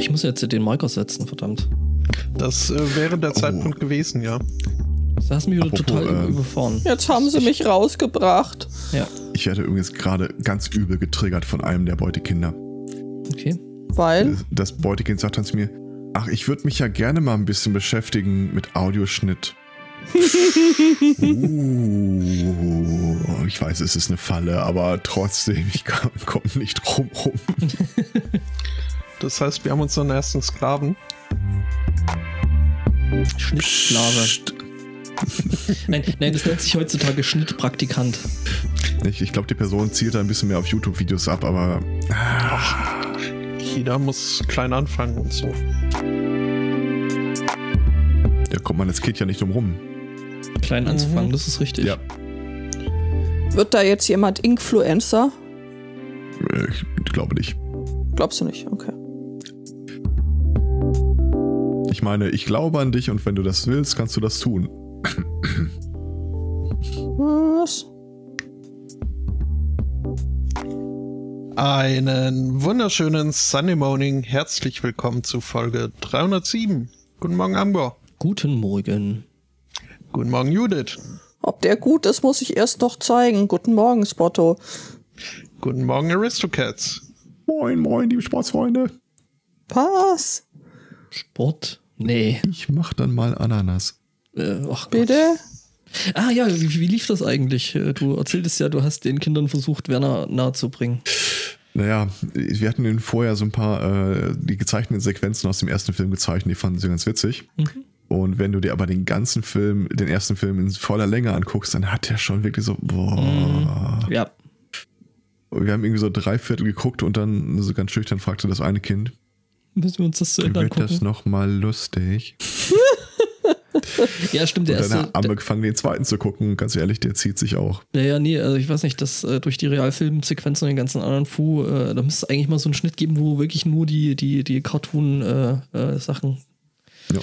Ich muss jetzt den Marker setzen, verdammt. Das äh, wäre der Zeitpunkt gewesen, ja. Du hast mich wieder Apropos, total äh, überfahren. Jetzt haben sie mich rausgebracht. Ja, Ich werde übrigens gerade ganz übel getriggert von einem der Beutekinder. okay. Weil, Das Beutekind sagt dann zu mir, ach, ich würde mich ja gerne mal ein bisschen beschäftigen mit Audioschnitt. uh, ich weiß, es ist eine Falle, aber trotzdem, ich komme nicht drum rum. Das heißt, wir haben unseren ersten Sklaven. Schnittsklave. nein, nein, das nennt sich heutzutage Schnittpraktikant. Ich, ich glaube, die Person zielt da ein bisschen mehr auf YouTube-Videos ab, aber Jeder muss klein anfangen und so. da kommt man als Kind ja nicht drum rum. Klein anzufangen, das ist richtig. Ja, wird da jetzt jemand Influencer? äh, ich glaube nicht. Glaubst du nicht? Okay. Ich meine, ich glaube an dich und wenn du das willst, kannst du das tun. Was? Einen wunderschönen Sunday Morning. Herzlich willkommen zu Folge 307. Guten Morgen, Amber. Guten Morgen. Guten Morgen, Judith. Ob der gut ist, muss ich erst noch zeigen. Guten Morgen, Spotto. Guten Morgen, Aristocats. Moin, moin, liebe Sportsfreunde. Was? Sport? Nee. Ich mach dann mal Ananas. Äh, ach Gott. Bitte? Ah ja, wie, wie lief das eigentlich? Äh, Du erzähltest ja, du hast den Kindern versucht, Werner nahe zu bringen. Naja, wir hatten ihnen vorher so ein paar äh, die gezeichneten Sequenzen aus dem ersten Film gezeichnet, die fanden sie ganz witzig. Und wenn du dir aber den ganzen Film, den ersten Film in voller Länge anguckst, dann hat der schon wirklich so, boah. Ja. Und Wir haben irgendwie so drei Viertel geguckt und dann so ganz schüchtern fragte das eine Kind, Müssen wir uns das zu Ende wird das angucken? noch mal lustig? Ja, stimmt, der Und dann erste. haben wir gefangen, den zweiten zu gucken. Ganz ehrlich, der zieht sich auch. Ja, ja, nee, also ich weiß nicht, dass äh, durch die Realfilmsequenzen und den ganzen anderen Fu, äh, da müsste es eigentlich mal so einen Schnitt geben, wo wirklich nur die, die, die Cartoon-Sachen. Ja.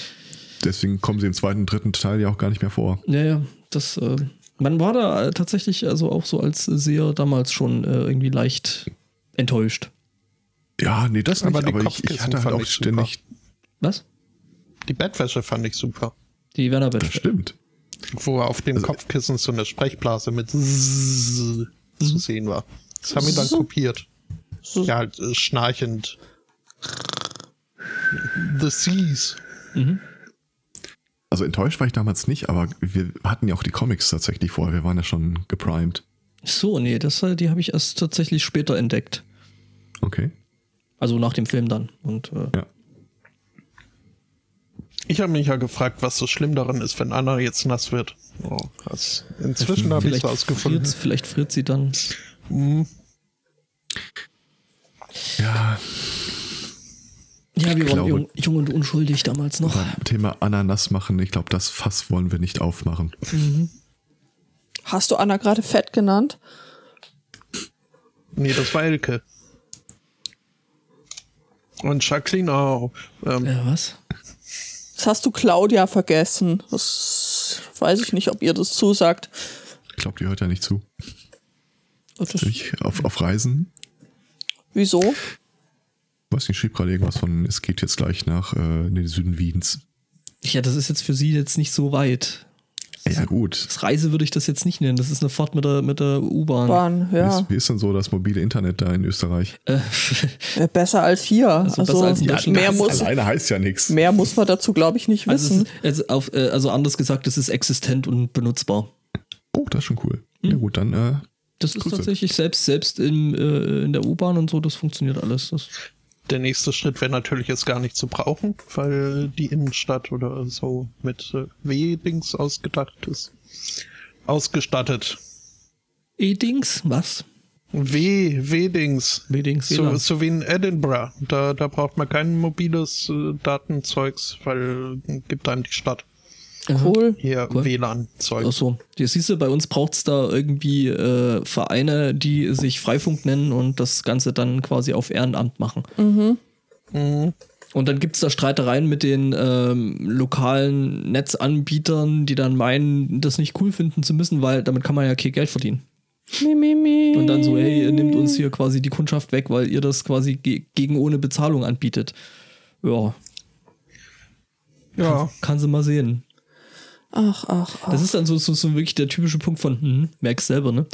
Deswegen kommen sie im zweiten, dritten Teil ja auch gar nicht mehr vor. ja, ja, das. Äh, man war da äh, tatsächlich also auch so als Seher damals schon äh, irgendwie leicht enttäuscht. Ja, nee, das Aber nicht, die aber ich, ich Kopfkissen hatte halt fand auch ständig. Was? Die Bettwäsche fand ich super. Die Werner Das Bett. stimmt. Wo auf dem Also- Kopfkissen so eine Sprechblase mit Zzzz zu sehen war. Das haben wir dann kopiert. Ja, halt äh, schnarchend. The Seas. Also enttäuscht war ich damals nicht, aber wir hatten ja auch die Comics tatsächlich vorher. Wir waren ja schon geprimed. So, nee, das, äh, die habe ich erst tatsächlich später entdeckt. Okay. Also nach dem Film dann. Und äh, Ja. Ich habe mich ja gefragt, was so schlimm daran ist, wenn Anna jetzt nass wird. Oh, krass. Inzwischen habe ich es vielleicht, rausgefunden. friert, vielleicht friert sie dann. Hm, Ja, Ja, wir Ich waren glaube- jung, jung und unschuldig damals noch. Thema Ananas machen, ich glaube, das Fass wollen wir nicht aufmachen. Hast du Anna gerade fett genannt? Nee, das war Elke. Und Jacqueline auch. Ähm, Äh, was? Das hast du Claudia vergessen. Das weiß ich nicht, ob ihr das zusagt. Ich glaube, die hört ja nicht zu. Das, Ich auf, auf Reisen. wieso? Weiß nicht, schrieb gerade irgendwas von, es geht jetzt gleich nach äh, in den Süden Wiens. Ja, das ist jetzt für sie jetzt nicht so weit. Ja, gut. Das Reise würde ich das jetzt nicht nennen. Das ist eine Fahrt mit der, mit der U-Bahn. Bahn, Wie, ja. ist, wie ist denn so das mobile Internet da in Österreich? Äh, Ja, Besser als hier. Also Also, besser als in mehr, muss, Alleine heißt ja nichts. mehr muss man dazu, glaube ich, nicht also, wissen. ist, also, auf, äh, also anders gesagt, es ist existent und benutzbar. Oh, das ist schon cool. Ja gut, dann äh, Das ist Grüße. tatsächlich selbst, selbst im, äh, in der U-Bahn und so, das funktioniert alles. Das, der nächste Schritt wäre natürlich jetzt gar nicht zu brauchen, weil die Innenstadt oder so mit äh, W-Dings ausgedacht ist. Ausgestattet. E-Dings? Was? W, W-Dings. W-Dings, So, so wie in Edinburgh. Da, da braucht man kein mobiles äh, Datenzeugs, weil äh, gibt einem die Stadt. Cool. Hier Cool. WLAN-Zeug. Achso, hier siehst du, bei uns braucht es da irgendwie äh, Vereine, die sich Freifunk nennen und das Ganze dann quasi auf Ehrenamt machen. Mhm. Und dann gibt es da Streitereien mit den ähm, lokalen Netzanbietern, die dann meinen, das nicht cool finden zu müssen, weil damit kann man ja kein Geld verdienen. Mi, mi, mi. Und dann so, hey, ihr nehmt uns hier quasi die Kundschaft weg, weil ihr das quasi ge gegen ohne Bezahlung anbietet. Ja, Ja, kann sie mal sehen. Ach, ach, ach. Das ist dann so, so, so wirklich der typische Punkt von, hm, merkst selber, ne?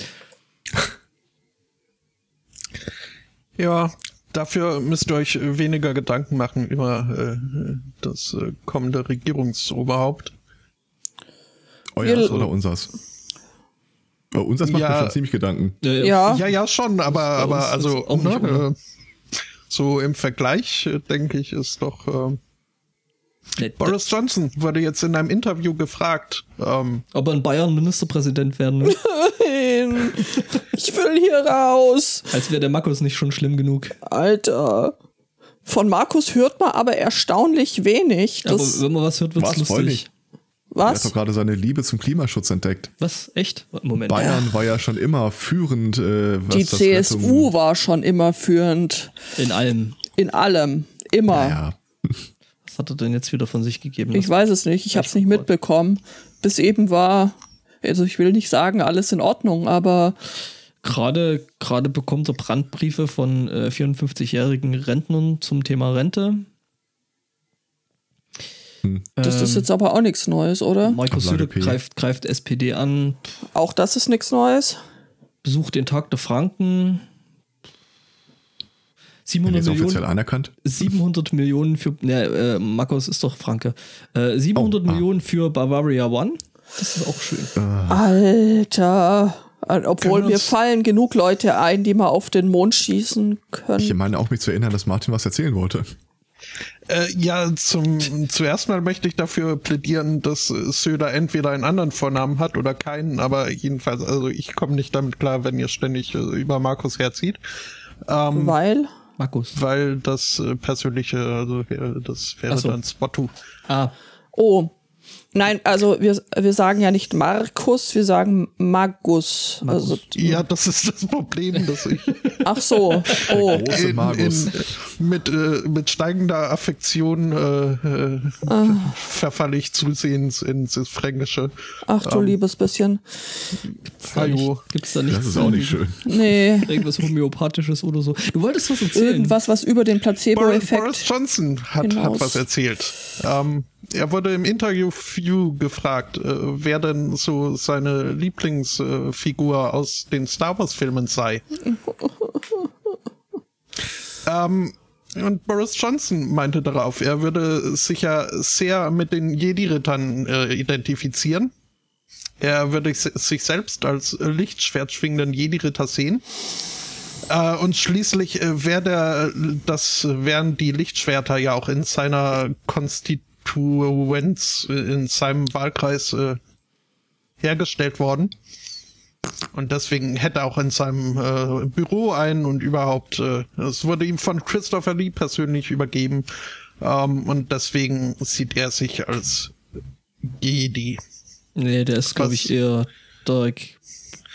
ja. Dafür müsst ihr euch weniger Gedanken machen über äh, das äh, kommende Regierungsoberhaupt. Euers oder unsers? Oh, unsers macht Ja. mir schon ziemlich Gedanken. Äh, Ja, Ja, ja, schon, aber, aber also ist auch nicht ne, äh, so im Vergleich, äh, denke ich, ist doch Boris Johnson wurde jetzt in einem Interview gefragt, ähm, Ob er in Bayern Ministerpräsident werden will, nein. Ich will hier raus. als wäre der Markus nicht schon schlimm genug. Alter. Von Markus hört man aber erstaunlich wenig. Aber Das, wenn man was hört, wird's Was? Voll lustig. nicht. Er hat was? doch gerade seine Liebe zum Klimaschutz entdeckt. Was? Echt? Moment. Bayern war ja schon immer führend. Äh, was Die das CSU Rettung- war schon immer führend. In allem. In allem. Immer. Ja, Was hat er denn jetzt wieder von sich gegeben? Ich weiß es nicht. Ich habe es nicht mitbekommen. Bis eben war, also ich will nicht sagen, alles in Ordnung, aber Gerade, gerade bekommt er Brandbriefe von äh, 54-jährigen Rentnern zum Thema Rente. das ist jetzt aber auch nichts Neues, oder? Söder P. greift, greift SPD an, Auch das ist nichts Neues. besucht den Tag der Franken. Wenn 700 jetzt offiziell Millionen, anerkannt. 700 Millionen für, ne, äh, Markus ist doch Franke. Äh, 700 Oh, ah. Millionen für Bavaria One. Das ist auch schön. Alter. Obwohl Können wir mir fallen genug Leute ein, die mal auf den Mond schießen Ich können. meine auch mich zu erinnern, dass Martin was erzählen wollte. Äh, ja, zum zuerst mal möchte ich dafür plädieren, dass äh, Söder entweder einen anderen Vornamen hat oder keinen, aber jedenfalls, also ich komme nicht damit klar, wenn ihr ständig äh, über Markus herzieht. Ähm, Weil, Markus. weil das äh, persönliche, also wäre- das wäre so. dann Spotto. Ah, oh. Nein, also wir, wir sagen ja nicht Markus, wir sagen Magus. Magus. Also, Ja, das ist das Problem, dass ich ach so. Oh. Große in, Magus. in, mit, äh, mit steigender Affektion äh, äh, verfalle ich zusehends ins, ins Fränkische. Ach du liebes bisschen. Hallo. Gibt es da nichts? Das ist auch nicht schön. Nee. Irgendwas Homöopathisches oder so. Du wolltest was erzählen. Irgendwas, was über den Boris, Placebo-Effekt. Boris Johnson hat, hinaus. hat was erzählt. Ähm, er wurde im Interview gefragt, äh, wer denn so seine Lieblingsfigur aus den Star Wars-Filmen sei. ähm, und Boris Johnson meinte darauf, er würde sich ja sehr mit den Jedi-Rittern äh, identifizieren. Er würde si- sich selbst als Lichtschwert schwingenden Jedi-Ritter sehen. Äh, und schließlich äh, wär der, das wären die Lichtschwerter ja auch in seiner Konstituenz, äh, in seinem Wahlkreis äh, hergestellt worden. Und deswegen hätte er auch in seinem äh, Büro einen und überhaupt, äh, es wurde ihm von Christopher Lee persönlich übergeben. Ähm, und deswegen sieht er sich als Jedi. nee, der ist, glaube ich, eher Dark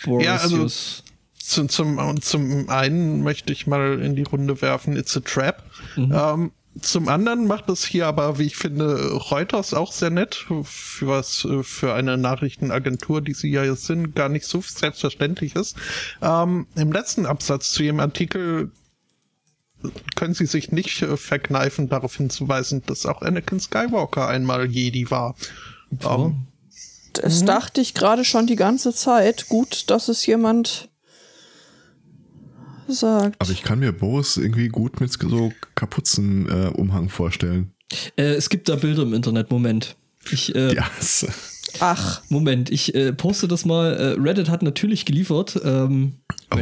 Ja, also- Borisius. Zum, zum, und zum einen möchte ich mal in die Runde werfen, it's a trap. Ähm, zum anderen macht es hier aber, wie ich finde, Reuters auch sehr nett, für was äh, für eine Nachrichtenagentur, die sie ja jetzt sind, gar nicht so selbstverständlich ist. Ähm, Im letzten Absatz zu ihrem Artikel können sie sich nicht äh, verkneifen, darauf hinzuweisen, dass auch Anakin Skywalker einmal Jedi war. Ähm, Das dachte ich gerade schon die ganze Zeit. Gut, dass es jemand sagt. Aber ich kann mir Boris irgendwie gut mit so Kapuzenumhang äh, Umhang vorstellen. Äh, es gibt da Bilder im Internet. Moment. Ich, äh, Ja, es- Ach, Moment, ich äh, poste das mal. Äh, Reddit hat natürlich geliefert. Ähm,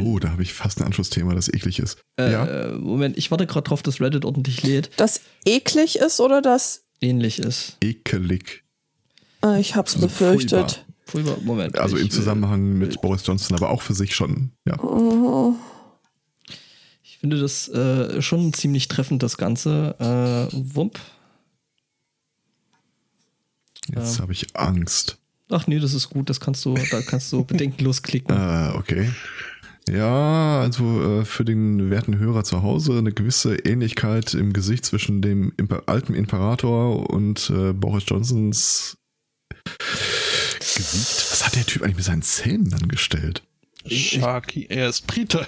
oh, da habe ich fast ein Anschlussthema, das eklig ist. äh, ja, äh, Moment, ich warte gerade drauf, dass Reddit ordentlich lädt. das eklig ist oder das? Ähnlich ist. ekelig. Äh, ich hab's Also befürchtet. Früher, Moment. Also ich, im Zusammenhang mit Boris Johnson, aber auch für sich schon. Ja. Ich finde das äh, schon ziemlich treffend, das Ganze. Äh, Wump. Jetzt habe ich Angst. Ach nee, das ist gut, das kannst du, da kannst du bedenkenlos klicken. Äh, okay. Ja, also äh, für den werten Hörer zu Hause eine gewisse Ähnlichkeit im Gesicht zwischen dem Imper alten Imperator und äh, Boris Johnsons Gesicht. Was hat der Typ eigentlich mit seinen Zähnen angestellt? Sharky, er ist Brite.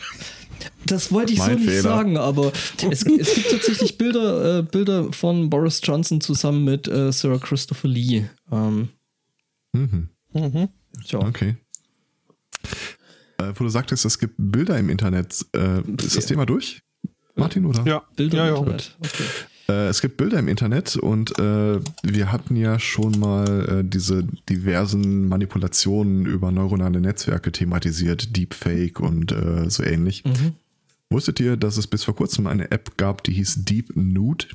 Das wollte ich Mein so nicht Fehler. sagen, aber es, es gibt tatsächlich Bilder, äh, Bilder von Boris Johnson zusammen mit äh, Sir Christopher Lee. Ähm, Mhm. Mhm. tja. Okay. Äh, wo du sagtest, es gibt Bilder im Internet. Äh, ist das Thema durch? Martin, oder? Ja, Bilder ja, im ja. Internet. Okay. Äh, es gibt Bilder im Internet und äh, wir hatten ja schon mal äh, diese diversen Manipulationen über neuronale Netzwerke thematisiert, Deepfake und äh, so ähnlich. Mhm. Wusstet ihr, dass es bis vor kurzem eine App gab, die hieß Deep Nude?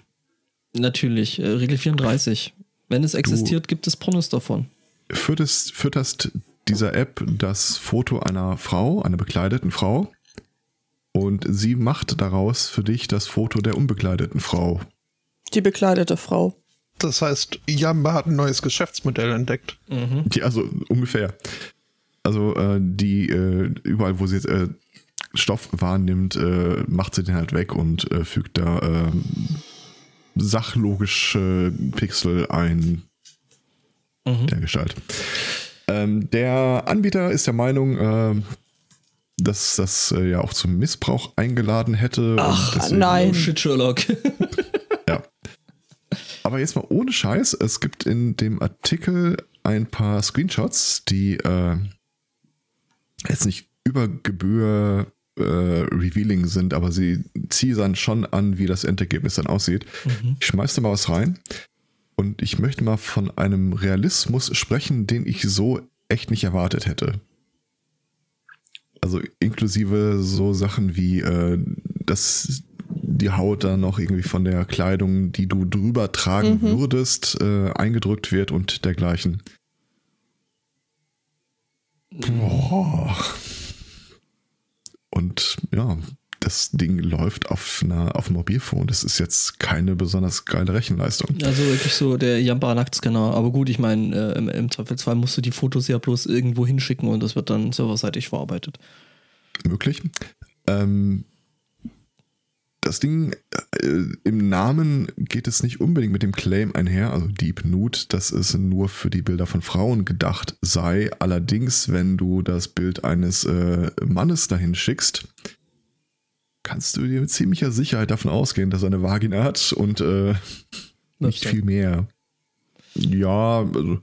Natürlich, äh, Regel 34. Wenn es existiert, gibt es Pornos davon. Fütterst, fütterst dieser App das Foto einer Frau, einer bekleideten Frau, und sie macht daraus für dich das Foto der unbekleideten Frau. Die bekleidete Frau. Das heißt, Yamba hat ein neues Geschäftsmodell entdeckt. Die, also ungefähr. Also äh, die äh, überall, wo sie jetzt äh, Stoff wahrnimmt, äh, macht sie den halt weg und äh, fügt da äh, sachlogische Pixel ein Mhm. der Gestalt. Ähm, der Anbieter ist der Meinung, äh, dass das äh, ja auch zum Missbrauch eingeladen hätte. Ach, nein. Oh shit, Sherlock. Aber jetzt mal ohne Scheiß, es gibt in dem Artikel ein paar Screenshots, die äh, jetzt nicht über Gebühr äh, revealing sind, aber sie teasern schon an, wie das Endergebnis dann aussieht. Ich schmeiß da mal was rein und ich möchte mal von einem Realismus sprechen, den ich so echt nicht erwartet hätte. Also inklusive so Sachen wie, äh, dass die Haut dann noch irgendwie von der Kleidung, die du drüber tragen würdest, äh, eingedrückt wird und dergleichen. Boah. Und ja, das Ding läuft auf einer auf dem Mobilfon. Das ist jetzt keine besonders geile Rechenleistung. Also wirklich so der Jamba-Nacktscanner. Aber gut, ich meine, äh, im, im Zweifelsfall musst du die Fotos ja bloß irgendwo hinschicken und das wird dann serverseitig verarbeitet. möglich. Ähm, das Ding, äh, im Namen geht es nicht unbedingt mit dem Claim einher, also Deep Nude, dass es nur für die Bilder von Frauen gedacht sei. Allerdings, wenn du das Bild eines äh, Mannes dahin schickst, kannst du dir mit ziemlicher Sicherheit davon ausgehen, dass er eine Vagina hat und äh, nicht viel mehr. Ja, also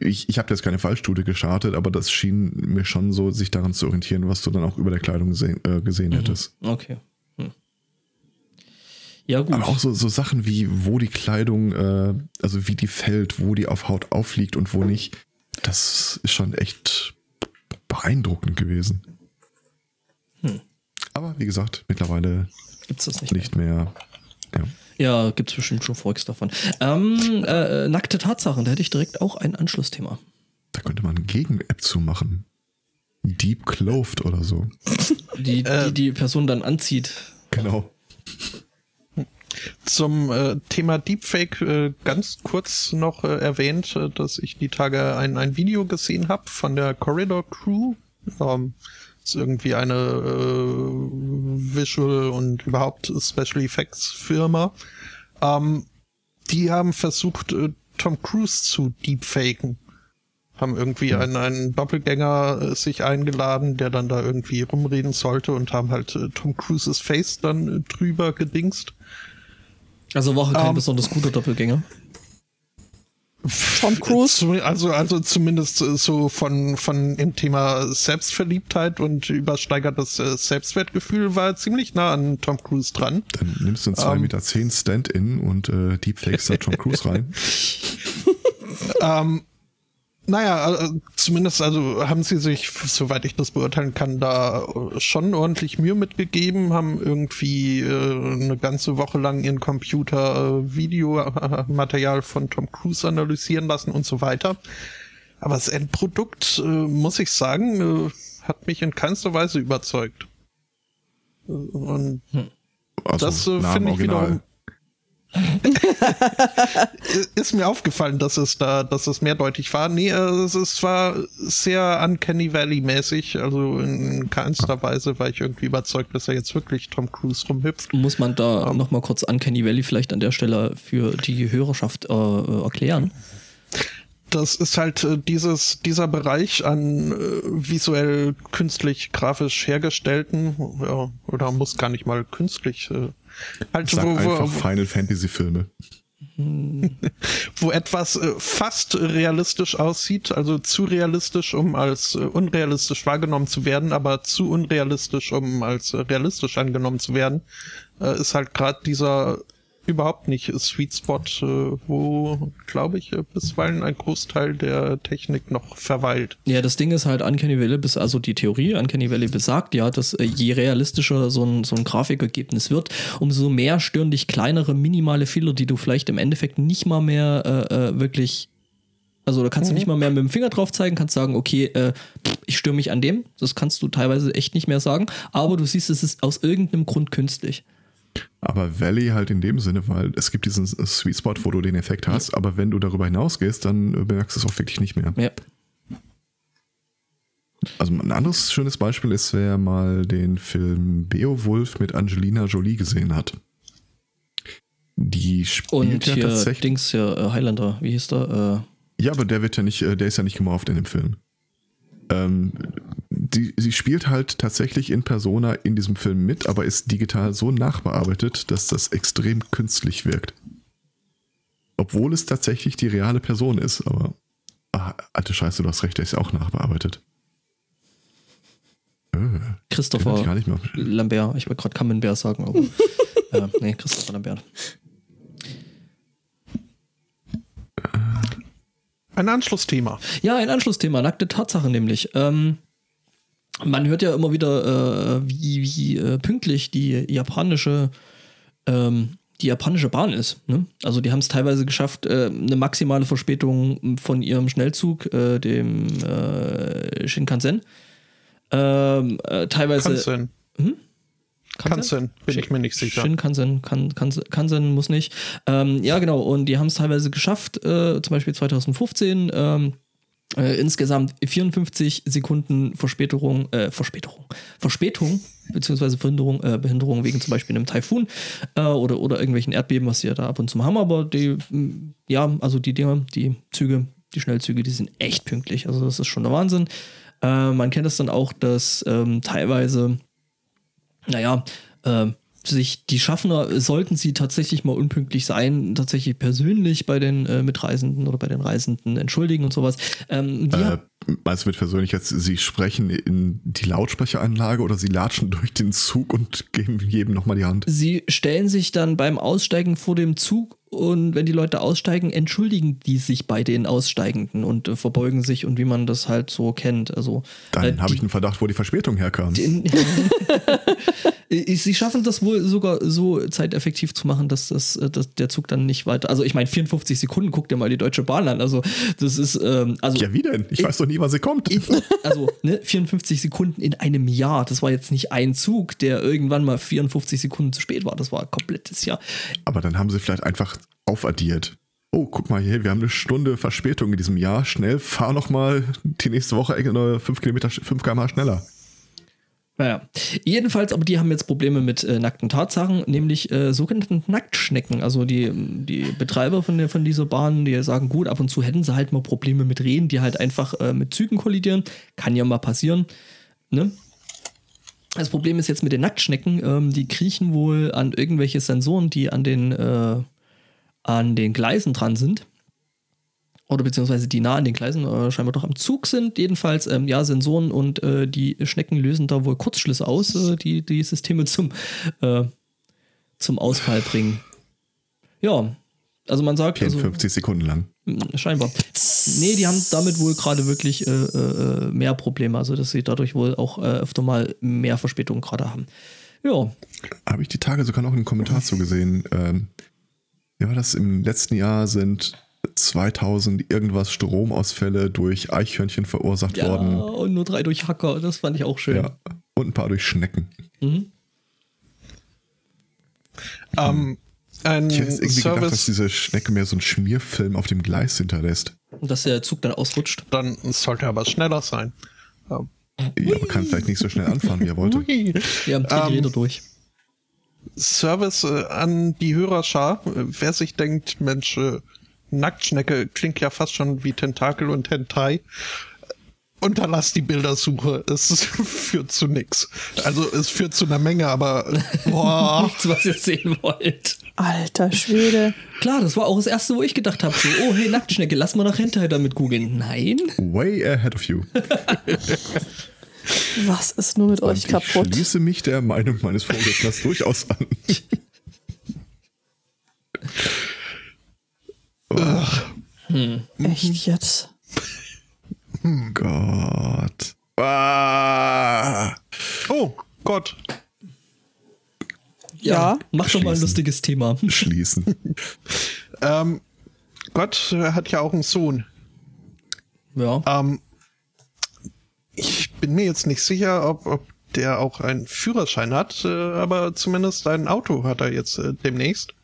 ich, ich habe jetzt keine Fallstudie gestartet, aber das schien mir schon so, sich daran zu orientieren, was du dann auch über der Kleidung gesehen, äh, gesehen hättest. Okay. Ja, gut. Aber auch so, so Sachen wie, wo die Kleidung, äh, also wie die fällt, wo die auf Haut aufliegt und wo nicht, das ist schon echt beeindruckend gewesen. Hm. Aber wie gesagt, mittlerweile Gibt's das nicht? nicht mehr. Ja. Ja, gibt's bestimmt schon Volks davon. Ähm, äh, nackte Tatsachen, da hätte ich direkt auch ein Anschlussthema. Da könnte man eine Gegen-App zu machen. Deep Clothed oder so. Die, Äh. die die Person dann anzieht. Genau. Zum äh, Thema Deepfake äh, ganz kurz noch äh, erwähnt, äh, dass ich die Tage ein, ein Video gesehen habe von der Corridor Crew. Ähm, ist irgendwie eine äh, Visual und überhaupt Special Effects Firma. Ähm, die haben versucht, äh, Tom Cruise zu deepfaken. Haben irgendwie einen, einen Doppelgänger äh, sich eingeladen, der dann da irgendwie rumreden sollte und haben halt äh, Tom Cruises Face dann äh, drüber gedingst. Also war kein Ähm. besonders guter Doppelgänger. Tom Cruise. Also, also zumindest so von, von im Thema Selbstverliebtheit und übersteigertes äh, Selbstwertgefühl war ziemlich nah an Tom Cruise dran. Dann nimmst du einen 2,10 Ähm. Meter zehn Stand-in und äh, Deepfakes da Tom Cruise rein. Ähm, naja, äh, zumindest also haben sie sich, soweit ich das beurteilen kann, da schon ordentlich Mühe mitgegeben, haben irgendwie äh, eine ganze Woche lang ihren Computer äh, Videomaterial von Tom Cruise analysieren lassen und so weiter. Aber das Endprodukt, äh, muss ich sagen, äh, hat mich in keinster Weise überzeugt. Äh, Und Also das finde ich wiederum. ist mir aufgefallen, dass es da, dass es mehrdeutig war. Nee, äh, es, war sehr Uncanny Valley-mäßig. Also in keinster Weise war ich irgendwie überzeugt, dass er jetzt wirklich Tom Cruise rumhüpft. Muss man da Ähm. noch mal kurz Uncanny Valley vielleicht an der Stelle für die Hörerschaft äh, äh, erklären? das ist halt äh, dieses, dieser Bereich an äh, visuell künstlich grafisch hergestellten, ja, oder muss gar nicht mal künstlich, äh, halt Sag wo, einfach wo, Final Fantasy Filme. wo etwas äh, fast realistisch aussieht, also zu realistisch, um als äh, unrealistisch wahrgenommen zu werden, aber zu unrealistisch, um als äh, realistisch angenommen zu werden, äh, ist halt gerade dieser überhaupt nicht Sweet Spot, äh, wo, glaube ich, äh, bisweilen ein Großteil der Technik noch verweilt. Ja, das Ding ist halt, Uncanny Valley, also die Theorie Uncanny Valley besagt ja, dass äh, je realistischer so ein, so ein Grafikergebnis wird, umso mehr stören dich kleinere, minimale Fehler, die du vielleicht im Endeffekt nicht mal mehr äh, wirklich also da kannst mhm. du nicht mal mehr mit dem Finger drauf zeigen, kannst sagen, okay, äh, ich störe mich an dem. Das kannst du teilweise echt nicht mehr sagen. Aber du siehst, es ist aus irgendeinem Grund künstlich. Aber Valley halt in dem Sinne, weil es gibt diesen Sweet Spot, wo du den Effekt hast, ja. aber wenn du darüber hinausgehst, dann bemerkst du es auch wirklich nicht mehr. Ja. Also ein anderes schönes Beispiel ist, wer mal den Film Beowulf mit Angelina Jolie gesehen hat. Die spielt Und ja hier tatsächlich. Dings ja, äh, Highlander, wie hieß der? Äh ja, aber der wird ja nicht, äh, der ist ja nicht gemorpht in dem Film. Ähm, die, sie spielt halt tatsächlich in Persona in diesem Film mit, aber ist digital so nachbearbeitet, dass das extrem künstlich wirkt. Obwohl es tatsächlich die reale Person ist, aber ach, alte Scheiße, du hast recht, der ist ja auch nachbearbeitet. Äh, Christopher ich Lambert, ich wollte gerade Camembert sagen, aber äh, nee, Christopher Lambert. Ein Anschlussthema. Ja, ein Anschlussthema, nackte Tatsache nämlich. Ähm, man hört ja immer wieder, äh, wie, wie äh, pünktlich die japanische ähm, die japanische Bahn ist. Ne? Also die haben es teilweise geschafft, äh, eine maximale Verspätung von ihrem Schnellzug, äh, dem äh, Shinkansen, ähm, äh, teilweise. Kansen. Hm? Kansen, bin ich mir nicht sicher. Shinkansen, kan, Kansen, Kansen muss nicht. Ähm, ja, genau. Und die haben es teilweise geschafft, äh, zum Beispiel 2015. Ähm, äh, insgesamt 54 Sekunden Verspätung, äh, Verspätung, Verspätung, beziehungsweise Behinderung, äh, Behinderung wegen zum Beispiel einem Taifun äh, oder, oder irgendwelchen Erdbeben, was sie ja da ab und zu haben. Aber die, ja, also die Dinger, die Züge, die Schnellzüge, die sind echt pünktlich. Also das ist schon der Wahnsinn. Äh, man kennt es dann auch, dass ähm, teilweise, naja, äh, sich die Schaffner, sollten sie tatsächlich mal unpünktlich sein, tatsächlich persönlich bei den äh, Mitreisenden oder bei den Reisenden entschuldigen und sowas. Ähm, äh, meinst du mit persönlich jetzt, sie sprechen in die Lautsprecheranlage oder sie latschen durch den Zug und geben jedem nochmal die Hand? Sie stellen sich dann beim Aussteigen vor dem Zug und wenn die Leute aussteigen, entschuldigen die sich bei den Aussteigenden und äh, verbeugen sich und wie man das halt so kennt. Also, Dann äh, habe ich einen Verdacht, wo die Verspätung herkam. sie schaffen das wohl sogar so zeiteffektiv zu machen, dass, das, äh, dass der Zug dann nicht weiter. Also ich meine, 54 Sekunden, guck dir mal die Deutsche Bahn an. Also das ist. Ähm, also, ja, wie denn? Ich, weiß doch nie, wann sie kommt. Ich, also, ne, 54 Sekunden in einem Jahr. Das war jetzt nicht ein Zug, der irgendwann mal 54 Sekunden zu spät war. Das war ein komplettes Jahr. Aber dann haben sie vielleicht einfach aufaddiert. Oh, guck mal hier, wir haben eine Stunde Verspätung in diesem Jahr. Schnell, fahr noch mal die nächste Woche 5 Kilometer, 5 km schneller. Naja, jedenfalls, aber die haben jetzt Probleme mit äh, nackten Tatsachen, nämlich äh, sogenannten Nacktschnecken. Also die, die Betreiber von, der, von dieser Bahn, die sagen, gut, ab und zu hätten sie halt mal Probleme mit Rehen, die halt einfach äh, mit Zügen kollidieren. Kann ja mal passieren. Ne? Das Problem ist jetzt mit den Nacktschnecken, ähm, die kriechen wohl an irgendwelche Sensoren, die an den äh, an den Gleisen dran sind. Oder beziehungsweise die nah an den Gleisen äh, scheinbar doch am Zug sind. Jedenfalls, ähm, ja, Sensoren und äh, die Schnecken lösen da wohl Kurzschlüsse aus, äh, die die Systeme zum, äh, zum Ausfall bringen. Ja, also man sagt. 54 also, Sekunden lang. Scheinbar. Nee, die haben damit wohl gerade wirklich äh, äh, mehr Probleme, also dass sie dadurch wohl auch öfter mal mehr Verspätungen gerade haben. Ja. Habe ich die Tage sogar noch einen Kommentar zugesehen. Ähm, ja, das im letzten Jahr sind 2000 irgendwas Stromausfälle durch Eichhörnchen verursacht ja, worden. Und nur drei durch Hacker, das fand ich auch schön. Ja, und ein paar durch Schnecken. Mhm. Um, ein ich hätte irgendwie Service, gedacht, dass diese Schnecke mehr so einen Schmierfilm auf dem Gleis hinterlässt. Und dass der Zug dann ausrutscht. Dann sollte er aber schneller sein. Ja, aber kann vielleicht nicht so schnell anfahren, wie er wollte. Ja, die um, Räder durch. Service äh, an die Hörerschar. Wer sich denkt, Mensch, äh, Nacktschnecke klingt ja fast schon wie Tentakel und Hentai. Unterlass die Bildersuche. Es führt zu nix. Also es führt zu einer Menge, aber boah. Nichts, was ihr sehen wollt. Alter Schwede. Klar, das war auch das erste, wo ich gedacht habe: so, oh hey, Nacktschnecke, lass mal nach Hentai damit googeln. Nein. Way ahead of you. Was ist nur mit Und euch kaputt? Ich schließe mich der Meinung meines Vorredners durchaus an. Echt jetzt? Gott. Ah. Oh Gott. Ja. Mach doch mal ein Schließen. lustiges Thema. Schließen. Ähm, Gott äh, hat ja auch einen Sohn. Ja. Ähm, ich bin mir jetzt nicht sicher, ob, ob der auch einen Führerschein hat, äh, aber zumindest ein Auto hat er jetzt äh, demnächst.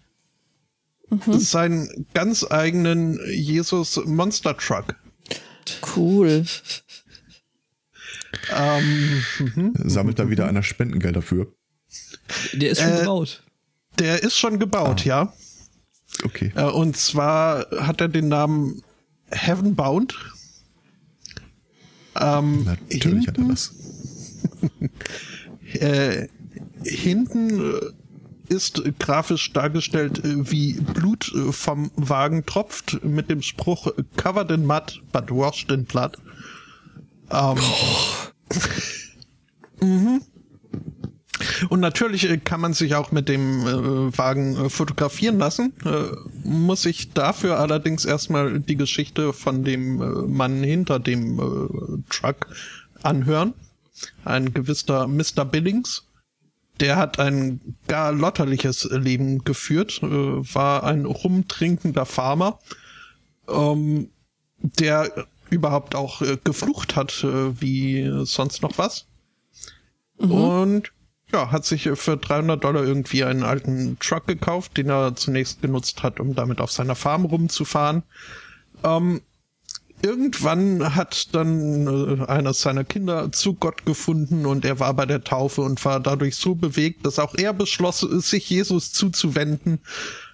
Seinen ganz eigenen Jesus Monster Truck. Cool. Ähm, Sammelt da wieder einer Spendengeld dafür. Der ist schon Äh, gebaut. der ist schon gebaut, ja. Okay. Äh, und zwar hat er den Namen Heavenbound. Ähm, Natürlich hat er das. äh, hinten äh, ist grafisch dargestellt, äh, wie Blut äh, vom Wagen tropft, mit dem Spruch äh, Covered in mud, but washed in blood. Ähm, mhm. Und natürlich kann man sich auch mit dem äh, Wagen fotografieren lassen, äh, muss ich dafür allerdings erstmal die Geschichte von dem äh, Mann hinter dem Truck anhören. Ein gewisser Mr. Billings. Der hat ein gar lotterliches Leben geführt, äh, war ein rumtrinkender Farmer, ähm, der überhaupt auch äh, geflucht hat, äh, wie sonst noch was. Und ja, hat sich für 300 Dollar irgendwie einen alten Truck gekauft, den er zunächst genutzt hat, um damit auf seiner Farm rumzufahren. Ähm, irgendwann hat dann äh, eines seiner Kinder zu Gott gefunden und er war bei der Taufe und war dadurch so bewegt, dass auch er beschloss, sich Jesus zuzuwenden.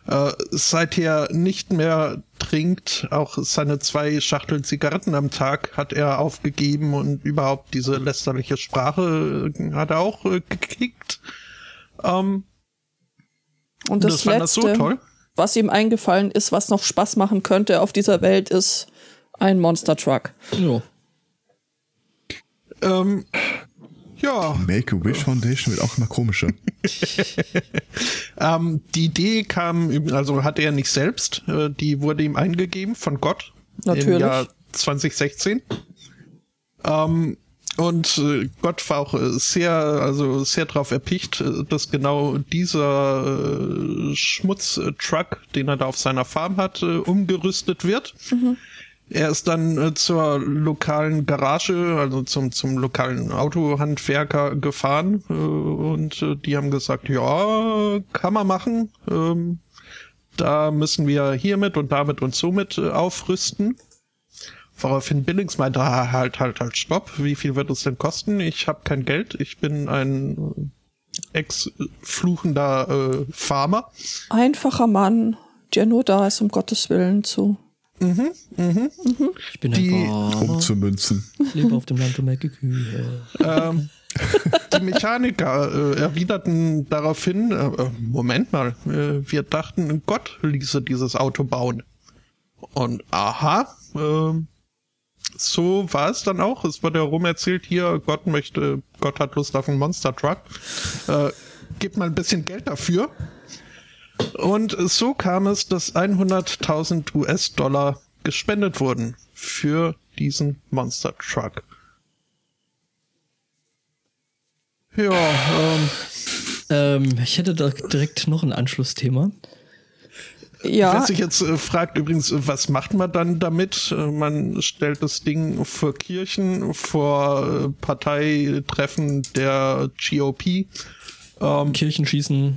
Äh, seither nicht mehr trinkt, auch seine zwei Schachteln Zigaretten am Tag hat er aufgegeben und überhaupt diese lästerliche Sprache äh, hat er auch äh, gekickt. Ähm, Und das, fand er Letzte, so toll. was ihm eingefallen ist, was noch Spaß machen könnte auf dieser Welt, ist ein Monster Truck. Ja. Ähm, ja, Make-A-Wish Foundation wird auch immer komischer. Ähm, die Idee kam, also hatte er nicht selbst, äh, die wurde ihm eingegeben von Gott im Natürlich. Jahr 2016. Ähm, und äh, Gott war auch äh, sehr, also sehr darauf erpicht, dass genau dieser Schmutztruck, den er da auf seiner Farm hat, umgerüstet wird. Er ist dann äh, zur lokalen Garage, also zum, zum lokalen Autohandwerker gefahren äh, und äh, die haben gesagt, ja, kann man machen. Ähm, da müssen wir hiermit und damit und somit äh, aufrüsten. Woraufhin Billings meinte, ah, halt, halt, halt, stopp. Wie viel wird es denn kosten? Ich habe kein Geld. Ich bin ein äh, ex-fluchender äh, Farmer. Einfacher Mann, der nur da ist, um Gottes Willen zu. Ich bin Die- ein Farmer, Umzumünzen. lebe auf dem Land und melke Kühe. ähm, die Mechaniker äh, erwiderten daraufhin, äh, äh, Moment mal, äh, wir dachten, Gott ließe dieses Auto bauen. Und aha, ähm, so war es dann auch. Es wurde herum erzählt, hier, Gott möchte, Gott hat Lust auf einen Monster Truck. Äh, gib mal ein bisschen Geld dafür. Und so kam es, dass 100.000 US-Dollar gespendet wurden für diesen Monster Truck. Ja, ähm, Ähm, ich hätte da direkt noch ein Anschlussthema. wer Ja, sich jetzt äh, fragt übrigens, was macht man dann damit? Äh, man stellt das Ding vor Kirchen, vor äh, Parteitreffen der GOP. Ähm, Kirchenschießen.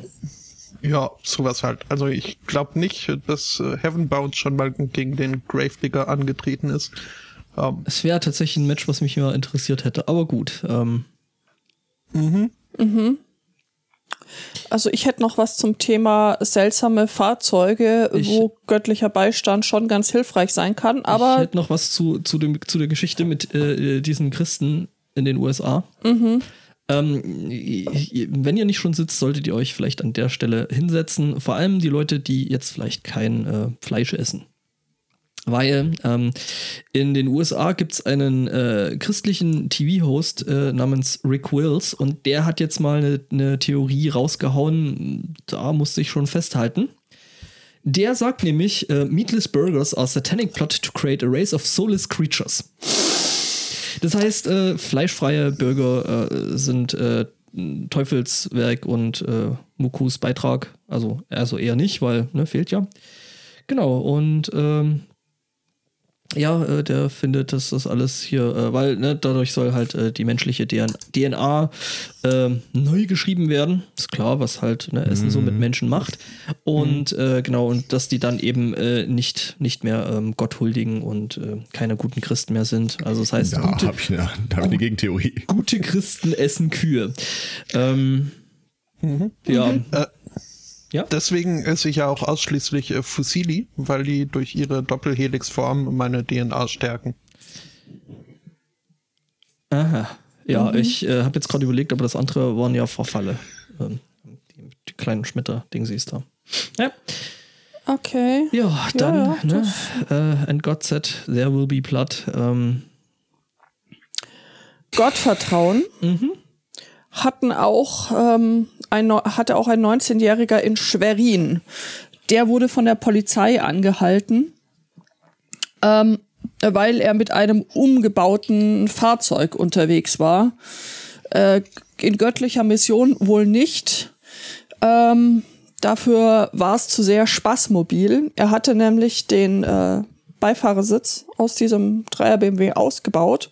Ja, sowas halt. Also ich glaube nicht, dass äh, Heavenbound schon mal gegen den Gravedigger angetreten ist. Ähm, Es wäre tatsächlich ein Match, was mich immer interessiert hätte. Aber gut. Ähm, Also ich hätte noch was zum Thema seltsame Fahrzeuge, Ich- wo göttlicher Beistand schon ganz hilfreich sein kann. Aber ich hätte noch was zu, zu, dem, zu der Geschichte mit äh, diesen Christen in den USA. Ähm, wenn ihr nicht schon sitzt, solltet ihr euch vielleicht an der Stelle hinsetzen. Vor allem die Leute, die jetzt vielleicht kein äh, Fleisch essen. Weil ähm, in den USA gibt es einen äh, christlichen TV-Host äh, namens Rick Wills und der hat jetzt mal eine, eine Theorie rausgehauen, da musste ich schon festhalten. Der sagt nämlich, äh, Meatless Burgers are satanic plot to create a race of soulless creatures. Das heißt, äh, fleischfreie Burger äh, sind äh, Teufelswerk und äh, Mukus Beitrag. Also, also eher nicht, weil, ne, fehlt ja. Genau, und ähm, ja, äh, der findet, dass das alles hier, äh, weil ne, dadurch soll halt äh, die menschliche DNA, ähm, neu geschrieben werden. Ist klar, was halt ne, Essen so mit Menschen macht. Und äh, genau, und dass die dann eben äh, nicht, nicht mehr ähm, Gott huldigen und äh, keine guten Christen mehr sind. Also das heißt, Da gute, habe ich, eine- da hab ich eine Gegentheorie. gute Christen essen Kühe. Ähm, Ja. Ja. Deswegen esse ich ja auch ausschließlich äh, Fusilli, weil die durch ihre Doppelhelixform meine DNA stärken. Aha. Ja, ich äh, habe jetzt gerade überlegt, aber das andere waren ja Verfalle. Ähm, die, die kleinen Schmetter-Dingsies da. Ja, okay. ja dann, ja, ne? Äh, and God said, there will be blood. Ähm, Gottvertrauen hatten auch, ähm, ein, hatte auch ein 19-Jähriger in Schwerin. Der wurde von der Polizei angehalten, ähm, weil er mit einem umgebauten Fahrzeug unterwegs war. Äh, in göttlicher Mission wohl nicht. Ähm, dafür war es zu sehr spaßmobil. Er hatte nämlich den äh, Beifahrersitz aus diesem 3er BMW ausgebaut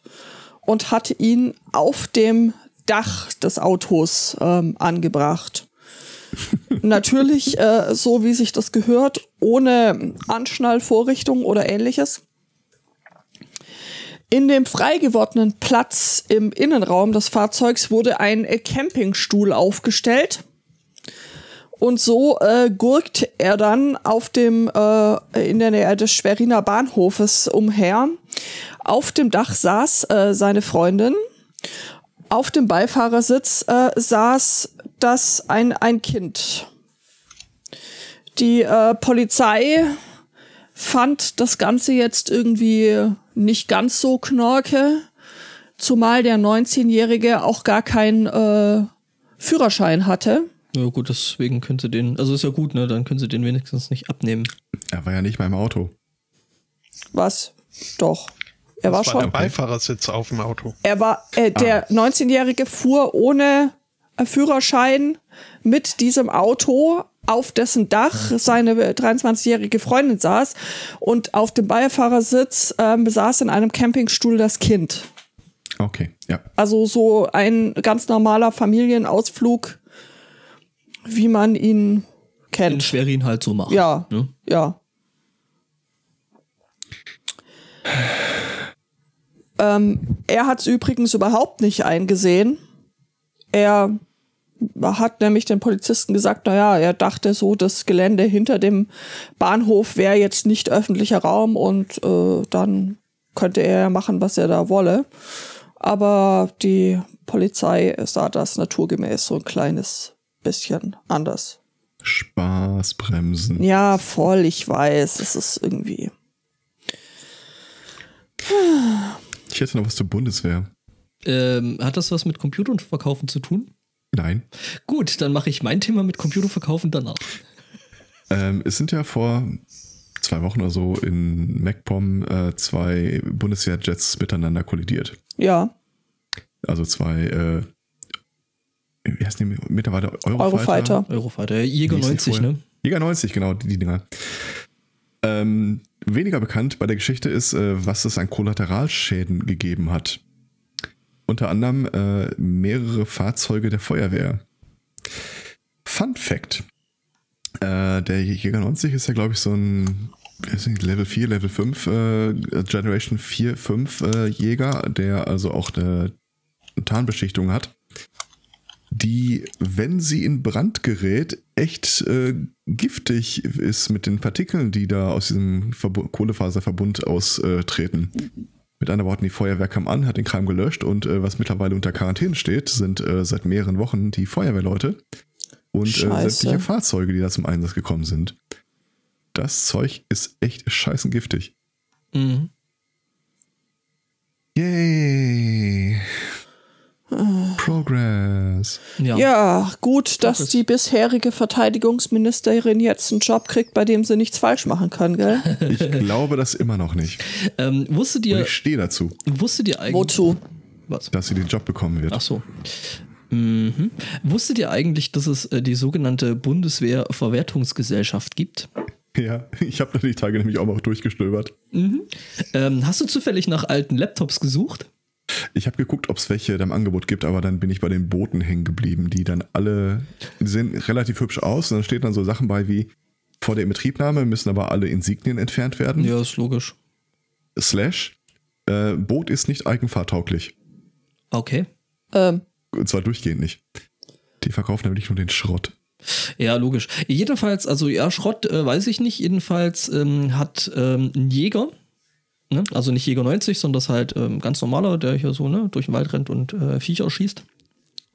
und hatte ihn auf dem Dach des Autos ähm, angebracht. Natürlich, äh, so wie sich das gehört, ohne Anschnallvorrichtung oder ähnliches. In dem frei gewordenen Platz im Innenraum des Fahrzeugs wurde ein Campingstuhl aufgestellt. Und so äh, gurkt er dann auf dem äh, in der Nähe des Schweriner Bahnhofes umher. Auf dem Dach saß äh, seine Freundin. Auf dem Beifahrersitz äh, saß das ein, ein Kind. Die äh, Polizei fand das Ganze jetzt irgendwie nicht ganz so knorke, zumal der 19-Jährige auch gar keinen äh, Führerschein hatte. ja gut, deswegen können sie den, also ist ja gut, ne? Dann können sie den wenigstens nicht abnehmen. Er war ja nicht mal im Auto. Was? Doch. Er war Das war der schon. Beifahrersitz auf dem Auto. Er war, äh, der 19-Jährige fuhr ohne äh, Führerschein mit diesem Auto auf dessen Dach seine 23-jährige Freundin saß und auf dem Beifahrersitz ähm, besaß in einem Campingstuhl das Kind. Okay, ja. Also so ein ganz normaler Familienausflug, wie man ihn In kennt. Schwerin halt so macht. Ja, Ne? ja. Ähm, er hat es übrigens überhaupt nicht eingesehen. Er hat nämlich den Polizisten gesagt, naja, er dachte so, das Gelände hinter dem Bahnhof wäre jetzt nicht öffentlicher Raum und äh, dann könnte er ja machen, was er da wolle. Aber die Polizei sah das naturgemäß so ein kleines bisschen anders. Spaßbremsen. Ja, voll, ich weiß. Es ist irgendwie. Ich hätte noch was zur Bundeswehr. Ähm, hat das was mit Computerverkaufen zu tun? Nein. Gut, dann mache ich mein Thema mit Computerverkaufen danach. Ähm, es sind ja vor zwei Wochen oder so in MacPom äh, zwei Bundeswehrjets miteinander kollidiert. Ja, Also zwei, äh, wie heißt die mittlerweile Eurofighter? Eurofighter. Eurofighter, Jäger Wie hieß die 90, vorher? ne? Jäger 90, genau, die, die Dinger. Ähm, weniger bekannt bei der Geschichte ist, äh, was es an Kollateralschäden gegeben hat. Unter anderem äh, mehrere Fahrzeuge der Feuerwehr. Fun Fact. Äh, der Jäger 90 ist ja, glaube ich, so ein nicht, Level 4, Level 5, äh, Generation 4, 5 äh, Jäger, der also auch eine Tarnbeschichtung hat. Die, wenn sie in Brand gerät, echt äh, giftig ist mit den Partikeln, die da aus diesem Verbu Kohlefaserverbund austreten. Mit anderen Worten, die Feuerwehr kam an, hat den Kram gelöscht und äh, was mittlerweile unter Quarantäne steht, sind äh, seit mehreren Wochen die Feuerwehrleute und äh, sämtliche Fahrzeuge, die da zum Einsatz gekommen sind. Das Zeug ist echt scheißen giftig. Mhm. Yay! Progress. Ja. Ja, gut, dass Progress. die bisherige Verteidigungsministerin jetzt einen Job kriegt, bei dem sie nichts falsch machen kann, gell? Ich glaube das immer noch nicht. Ähm, wusstet Und ihr, ich stehe dazu, wusstet ihr eigentlich. Wozu? Was? dass sie den Job bekommen wird. Ach so. Mhm. Wusstet ihr eigentlich, dass es äh, die sogenannte Bundeswehr-Verwertungsgesellschaft gibt? Ja, ich habe die Tage nämlich auch mal durchgestöbert. Ähm, hast du zufällig nach alten Laptops gesucht? Ich habe geguckt, ob es welche da im Angebot gibt, aber dann bin ich bei den Booten hängen geblieben, die dann alle, die sehen relativ hübsch aus. Und dann steht dann so Sachen bei wie, vor der Inbetriebnahme müssen aber alle Insignien entfernt werden. Ja, ist logisch. Slash, äh, Boot ist nicht eigenfahrtauglich. Okay. Ähm, Und zwar durchgehend nicht. Die verkaufen nämlich nur den Schrott. Ja, logisch. Jedenfalls, also ja, Schrott äh, weiß ich nicht. Jedenfalls ähm, hat ähm, ein Jäger, ne? also nicht Jäger 90, sondern das halt ähm, ganz normaler, der hier so ne, durch den Wald rennt und äh, Viecher schießt.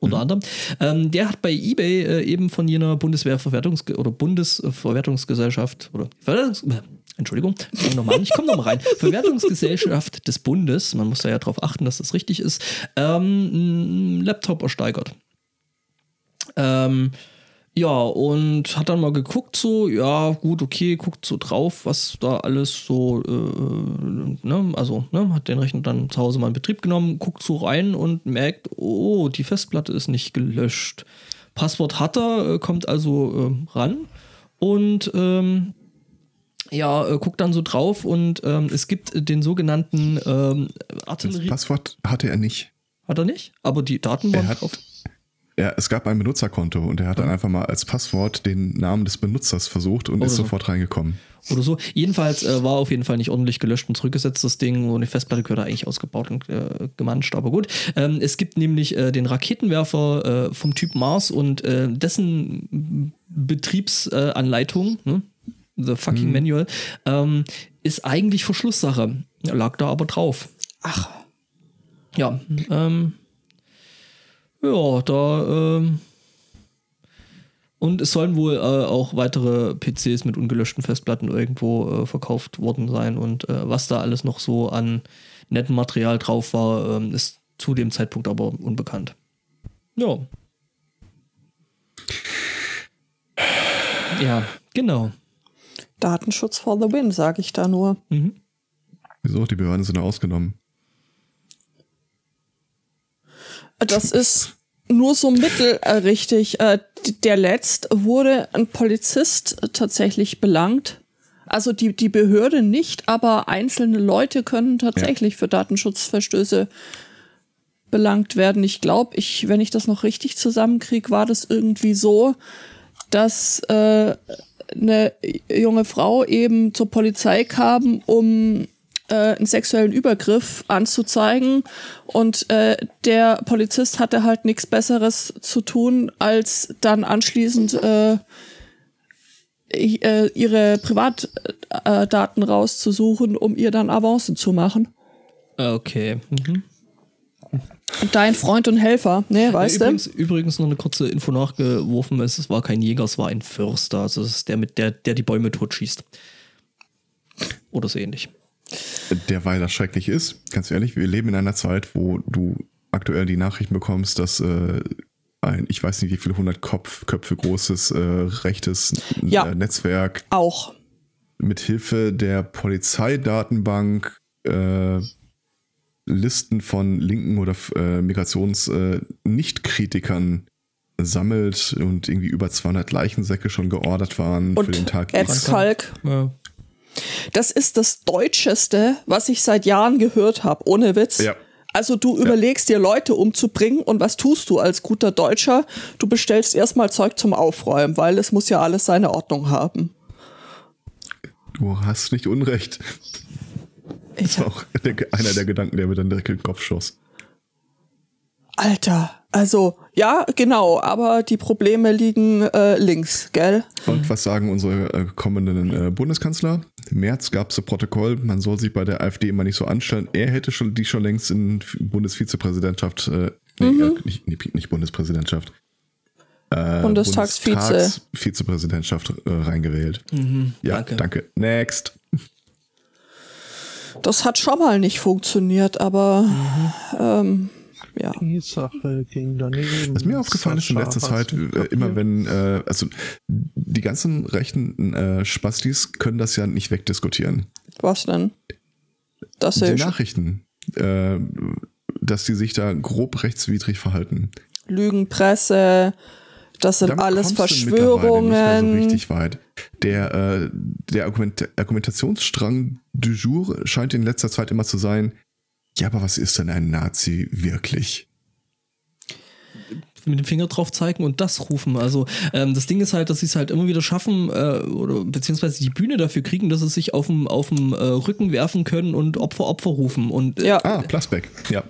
Unter anderem. Ähm, der hat bei eBay äh, eben von jener Bundeswehrverwertungs- oder Bundesverwertungsgesellschaft oder Verwertungs äh, Entschuldigung, ich komme nochmal rein. Verwertungsgesellschaft des Bundes, man muss da ja darauf achten, dass das richtig ist, ähm, einen Laptop ersteigert. Ähm, ja, und hat dann mal geguckt, so, ja, gut, okay, guckt so drauf, was da alles so, äh, ne, also, ne, hat den Rechner dann zu Hause mal in Betrieb genommen, guckt so rein und merkt, oh, die Festplatte ist nicht gelöscht. Passwort hat er, äh, kommt also ähm, ran und, ähm, ja, äh, guckt dann so drauf und ähm, es gibt den sogenannten ähm, Das Artillerie. Passwort hatte er nicht. Hat er nicht? Aber die Daten waren Er hat, drauf. Ja, es gab ein Benutzerkonto und er hat dann einfach mal als Passwort den Namen des Benutzers versucht und Oder ist so. sofort reingekommen. oder so. Jedenfalls äh, war auf jeden Fall nicht ordentlich gelöscht und zurückgesetzt, das Ding. Und die Festplatte gehört eigentlich ausgebaut und äh, gemanscht, aber gut. Ähm, es gibt nämlich äh, den Raketenwerfer äh, vom Typ Mars und äh, dessen Betriebsanleitung, ne? The fucking Manual, ähm, ist eigentlich Verschlusssache. Lag da aber drauf. ach, Ja, ähm, ja, da, ähm, und es sollen wohl äh, auch weitere PCs mit ungelöschten Festplatten irgendwo äh, verkauft worden sein und äh, was da alles noch so an nettem Material drauf war, ähm, ist zu dem Zeitpunkt aber unbekannt. Ja. Ja, genau. Datenschutz for the win, sage ich da nur. Mhm. Wieso? Die Behörden sind da ausgenommen. Das ist nur so mittelrichtig. Äh, d- der letzt wurde ein Polizist tatsächlich belangt. Also die, die Behörde nicht, aber einzelne Leute können tatsächlich für Datenschutzverstöße belangt werden. Ich glaube, ich, wenn ich das noch richtig zusammenkriege, war das irgendwie so, dass äh, eine junge Frau eben zur Polizei kam, um äh, einen sexuellen Übergriff anzuzeigen. Und äh, der Polizist hatte halt nichts Besseres zu tun, als dann anschließend äh, äh, ihre Privatdaten rauszusuchen, um ihr dann Avancen zu machen. Okay. Mhm. Dein Freund und Helfer, ne, weißt du? übrigens, übrigens noch eine kurze Info nachgeworfen. Es war kein Jäger, es war ein Förster. Also es ist der, mit der, der die Bäume totschießt. Oder so ähnlich. Derweil das schrecklich ist, ganz ehrlich, wir leben in einer Zeit, wo du aktuell die Nachrichten bekommst, dass äh, ein, ich weiß nicht wie viele hundert Kopf, Köpfe großes äh, rechtes Ja. äh, Netzwerk Auch. mit Hilfe der Polizeidatenbank äh, Listen von linken oder äh, Migrations-Nicht-Kritikern sammelt und irgendwie über 200 Leichensäcke schon geordert waren für den Und Tag Ed X. Skalk. Ja. Das ist das Deutscheste, was ich seit Jahren gehört habe, ohne Witz. Ja. Also du überlegst dir Leute umzubringen und was tust du als guter Deutscher? Du bestellst erstmal Zeug zum Aufräumen, weil es muss ja alles seine Ordnung haben. Du hast nicht Unrecht. Das war auch einer der Gedanken, der mir dann direkt in den Kopf schoss. Alter, Also, ja, genau, aber die Probleme liegen äh, links, gell? Und was sagen unsere äh, kommenden äh, Bundeskanzler? Im März gab es ein Protokoll, man soll sich bei der AfD immer nicht so anstellen. Er hätte schon die schon längst in Bundesvizepräsidentschaft, äh, nee, Mhm. äh, nicht, nicht, nicht Bundespräsidentschaft. Äh, Bundestagsvize. Bundestagsvizepräsidentschaft äh, reingewählt. ja, danke. danke. Next. Das hat schon mal nicht funktioniert, aber ähm, ja. Die Sache ging daneben. Was mir aufgefallen ist in Sascha, letzter Zeit, äh, immer wenn, äh, also die ganzen rechten äh, Spastis können das ja nicht wegdiskutieren. Was denn? Das Die ist Nachrichten, äh, dass die sich da grob rechtswidrig verhalten. Lügenpresse, das sind Damit alles mehr so Verschwörungen. richtig weit. Der, äh, der Argument Argumentationsstrang du jour scheint in letzter Zeit immer zu sein, ja, aber was ist denn ein Nazi wirklich? mit dem Finger drauf zeigen und das rufen. Also ähm, das Ding ist halt, dass sie es halt immer wieder schaffen äh, oder beziehungsweise die Bühne dafür kriegen, dass sie sich auf dem auf dem äh, Rücken werfen können und Opfer Opfer rufen und äh, Ja, Ah, Plasbeck, ja.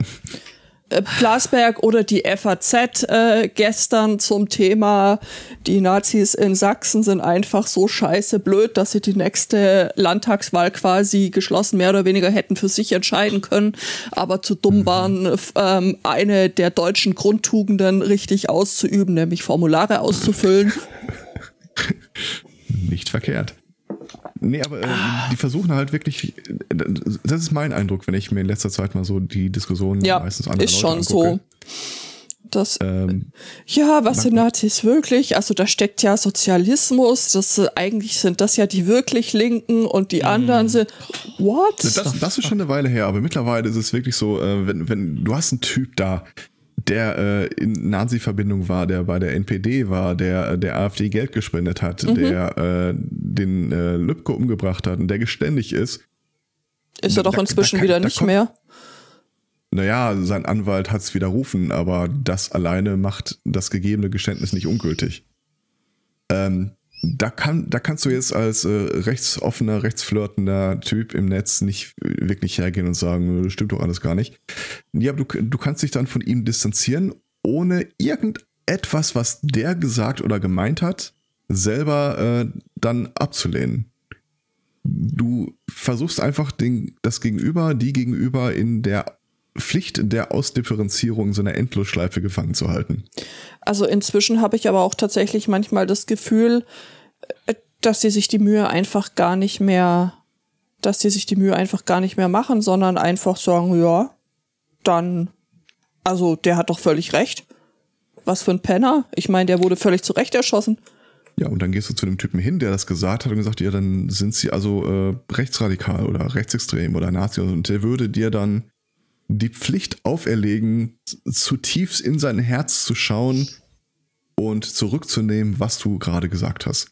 Äh, Plasberg oder die FAZ äh, gestern zum Thema, die Nazis in Sachsen sind einfach so scheiße blöd, dass sie die nächste Landtagswahl quasi geschlossen mehr oder weniger hätten für sich entscheiden können, aber zu dumm waren, f- ähm, eine der deutschen Grundtugenden richtig auszuüben, nämlich Formulare auszufüllen. Nicht verkehrt. Nee, aber äh, die versuchen halt wirklich, das ist mein Eindruck, wenn ich mir in letzter Zeit mal so die Diskussionen Ja, meistens anderer ist Leute schon angucke. so. Das, Ähm, ja, was sind Nazis wirklich? Also da steckt ja Sozialismus, das eigentlich sind das ja die wirklich Linken und die anderen sind what? das, das ist schon eine Weile her, aber mittlerweile ist es wirklich so, äh, wenn, wenn du hast einen Typ da, der äh, in Nazi-Verbindung war, der bei der NPD war, der äh, der AfD Geld gespendet hat, Mhm. der äh, den äh, Lübcke umgebracht hat und der geständig ist, ist er da- doch da- inzwischen da kann- wieder da nicht mehr. naja, sein Anwalt hat es widerrufen, aber das alleine macht das gegebene Geständnis nicht ungültig. Ähm, da, kann, da kannst du jetzt als äh, rechtsoffener, rechtsflirtender Typ im Netz nicht wirklich hergehen und sagen, das stimmt doch alles gar nicht. Ja, du, du kannst dich dann von ihm distanzieren, ohne irgendetwas, was der gesagt oder gemeint hat, selber äh, dann abzulehnen. Du versuchst einfach den, das Gegenüber, die Gegenüber in der Pflicht der Ausdifferenzierung so einer Endlosschleife gefangen zu halten. Also inzwischen habe ich aber auch tatsächlich manchmal das Gefühl, äh, dass sie sich die Mühe einfach gar nicht mehr, dass sie sich die Mühe einfach gar nicht mehr machen, sondern einfach sagen, ja, dann, also der hat doch völlig recht. Was für ein Penner. Ich meine, der wurde völlig zu Recht erschossen. Ja, und dann gehst du zu dem Typen hin, der das gesagt hat und gesagt, ja, dann sind sie also äh, rechtsradikal oder rechtsextrem oder Nazi und der würde dir dann die Pflicht auferlegen, zutiefst in sein Herz zu schauen und zurückzunehmen, was du gerade gesagt hast.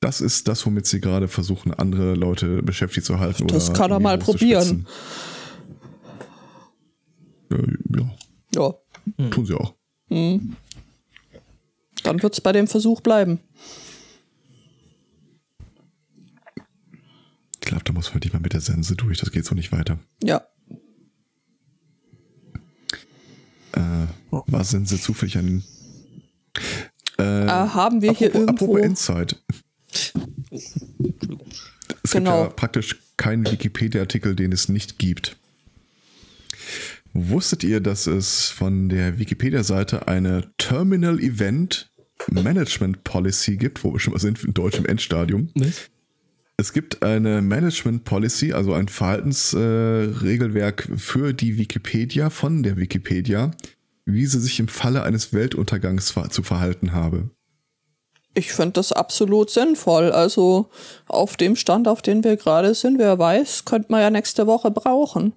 Das ist das, womit sie gerade versuchen, andere Leute beschäftigt zu halten. Das oder kann er mal hochzuspitzen. Äh, ja, Ja, tun sie auch. dann wird's bei dem Versuch bleiben. Da muss man wirklich mal mit der Sense durch, das geht so nicht weiter. Ja. Äh, war Sense zufällig ein. Äh, Äh, haben wir hier apropos, irgendwo. apropos Endzeit. Es Genau. gibt ja praktisch keinen Wikipedia-Artikel, den es nicht gibt. Wusstet ihr, dass es von der Wikipedia-Seite eine Terminal Event Management Policy gibt, wo wir schon mal sind, in deutschem Endstadium? Was? Es gibt eine Management Policy, also ein Verhaltensregelwerk äh, für die Wikipedia von der Wikipedia, wie sie sich im Falle eines Weltuntergangs zu verhalten habe. Ich finde das absolut sinnvoll. Also auf dem Stand, auf dem wir gerade sind, wer weiß, könnte man ja nächste Woche brauchen.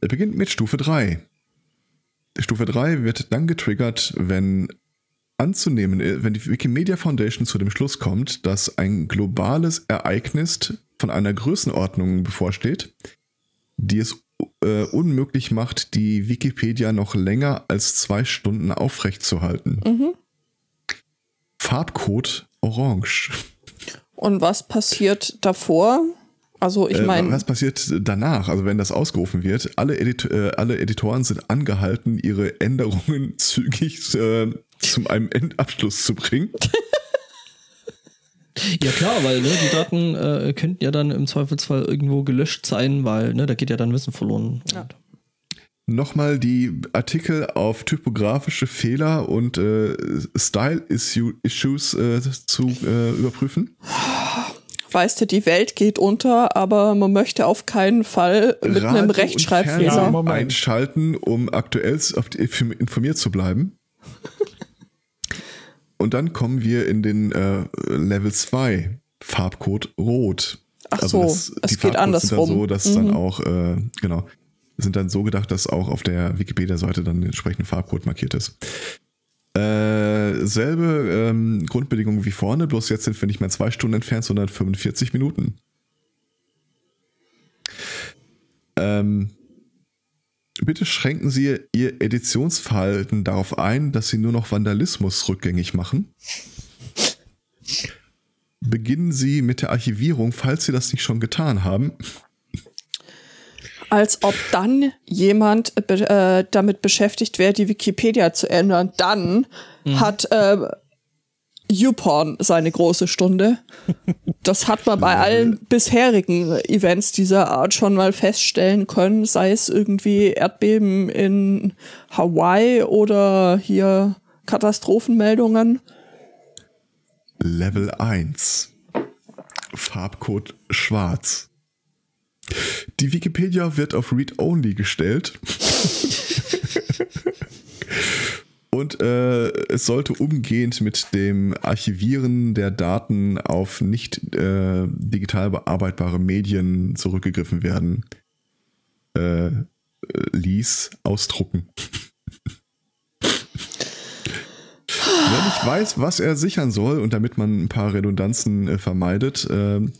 Er beginnt mit Stufe 3. Stufe 3 wird dann getriggert, wenn anzunehmen, äh, wenn die Wikimedia Foundation zu dem Schluss kommt, dass ein globales Ereignis von einer Größenordnung bevorsteht, die es äh, unmöglich macht, die Wikipedia noch länger als zwei Stunden aufrechtzuerhalten. Farbcode orange. Und was passiert davor? Also ich Äh, meine, was passiert danach? Also wenn das ausgerufen wird, alle, Edit äh, alle Editoren sind angehalten, ihre Änderungen zügig äh, zu einem Endabschluss zu bringen. Ja klar, weil ne, die Daten äh, könnten ja dann im Zweifelsfall irgendwo gelöscht sein, weil ne, da geht ja dann Wissen verloren. Ja. Nochmal die Artikel auf typografische Fehler und äh, Style-Issues äh, zu äh, überprüfen. weißt du, die Welt geht unter, aber man möchte auf keinen Fall mit Radio einem Rechtschreibfehler. Einschalten, um aktuell auf die- informiert zu bleiben. Und dann kommen wir in den äh, Level 2, Farbcode Rot. Also Ach so, es die geht Farbcodes sind dann andersrum. so, dass dann auch, äh, genau, sind dann so gedacht, dass auch auf der Wikipedia-Seite dann der entsprechende Farbcode markiert ist. Äh, selbe ähm, Grundbedingungen wie vorne, bloß jetzt sind wir nicht mehr zwei Stunden entfernt, sondern 45 Minuten. Ähm, bitte schränken Sie Ihr Editionsverhalten darauf ein, dass Sie nur noch Vandalismus rückgängig machen. Beginnen Sie mit der Archivierung, falls Sie das nicht schon getan haben. Als ob dann jemand äh, damit beschäftigt wäre, die Wikipedia zu ändern. Dann hat äh, YouPorn seine große Stunde. Das hat man bei allen bisherigen Events dieser Art schon mal feststellen können, sei es irgendwie Erdbeben in Hawaii oder hier Katastrophenmeldungen. Level 1. Farbcode schwarz. Die Wikipedia wird auf Read-Only gestellt. Und äh, es sollte umgehend mit dem Archivieren der Daten auf nicht äh, digital bearbeitbare Medien zurückgegriffen werden. Äh, äh, ließ ausdrucken. Wer nicht weiß, was er sichern soll und damit man ein paar Redundanzen äh, vermeidet, ähm,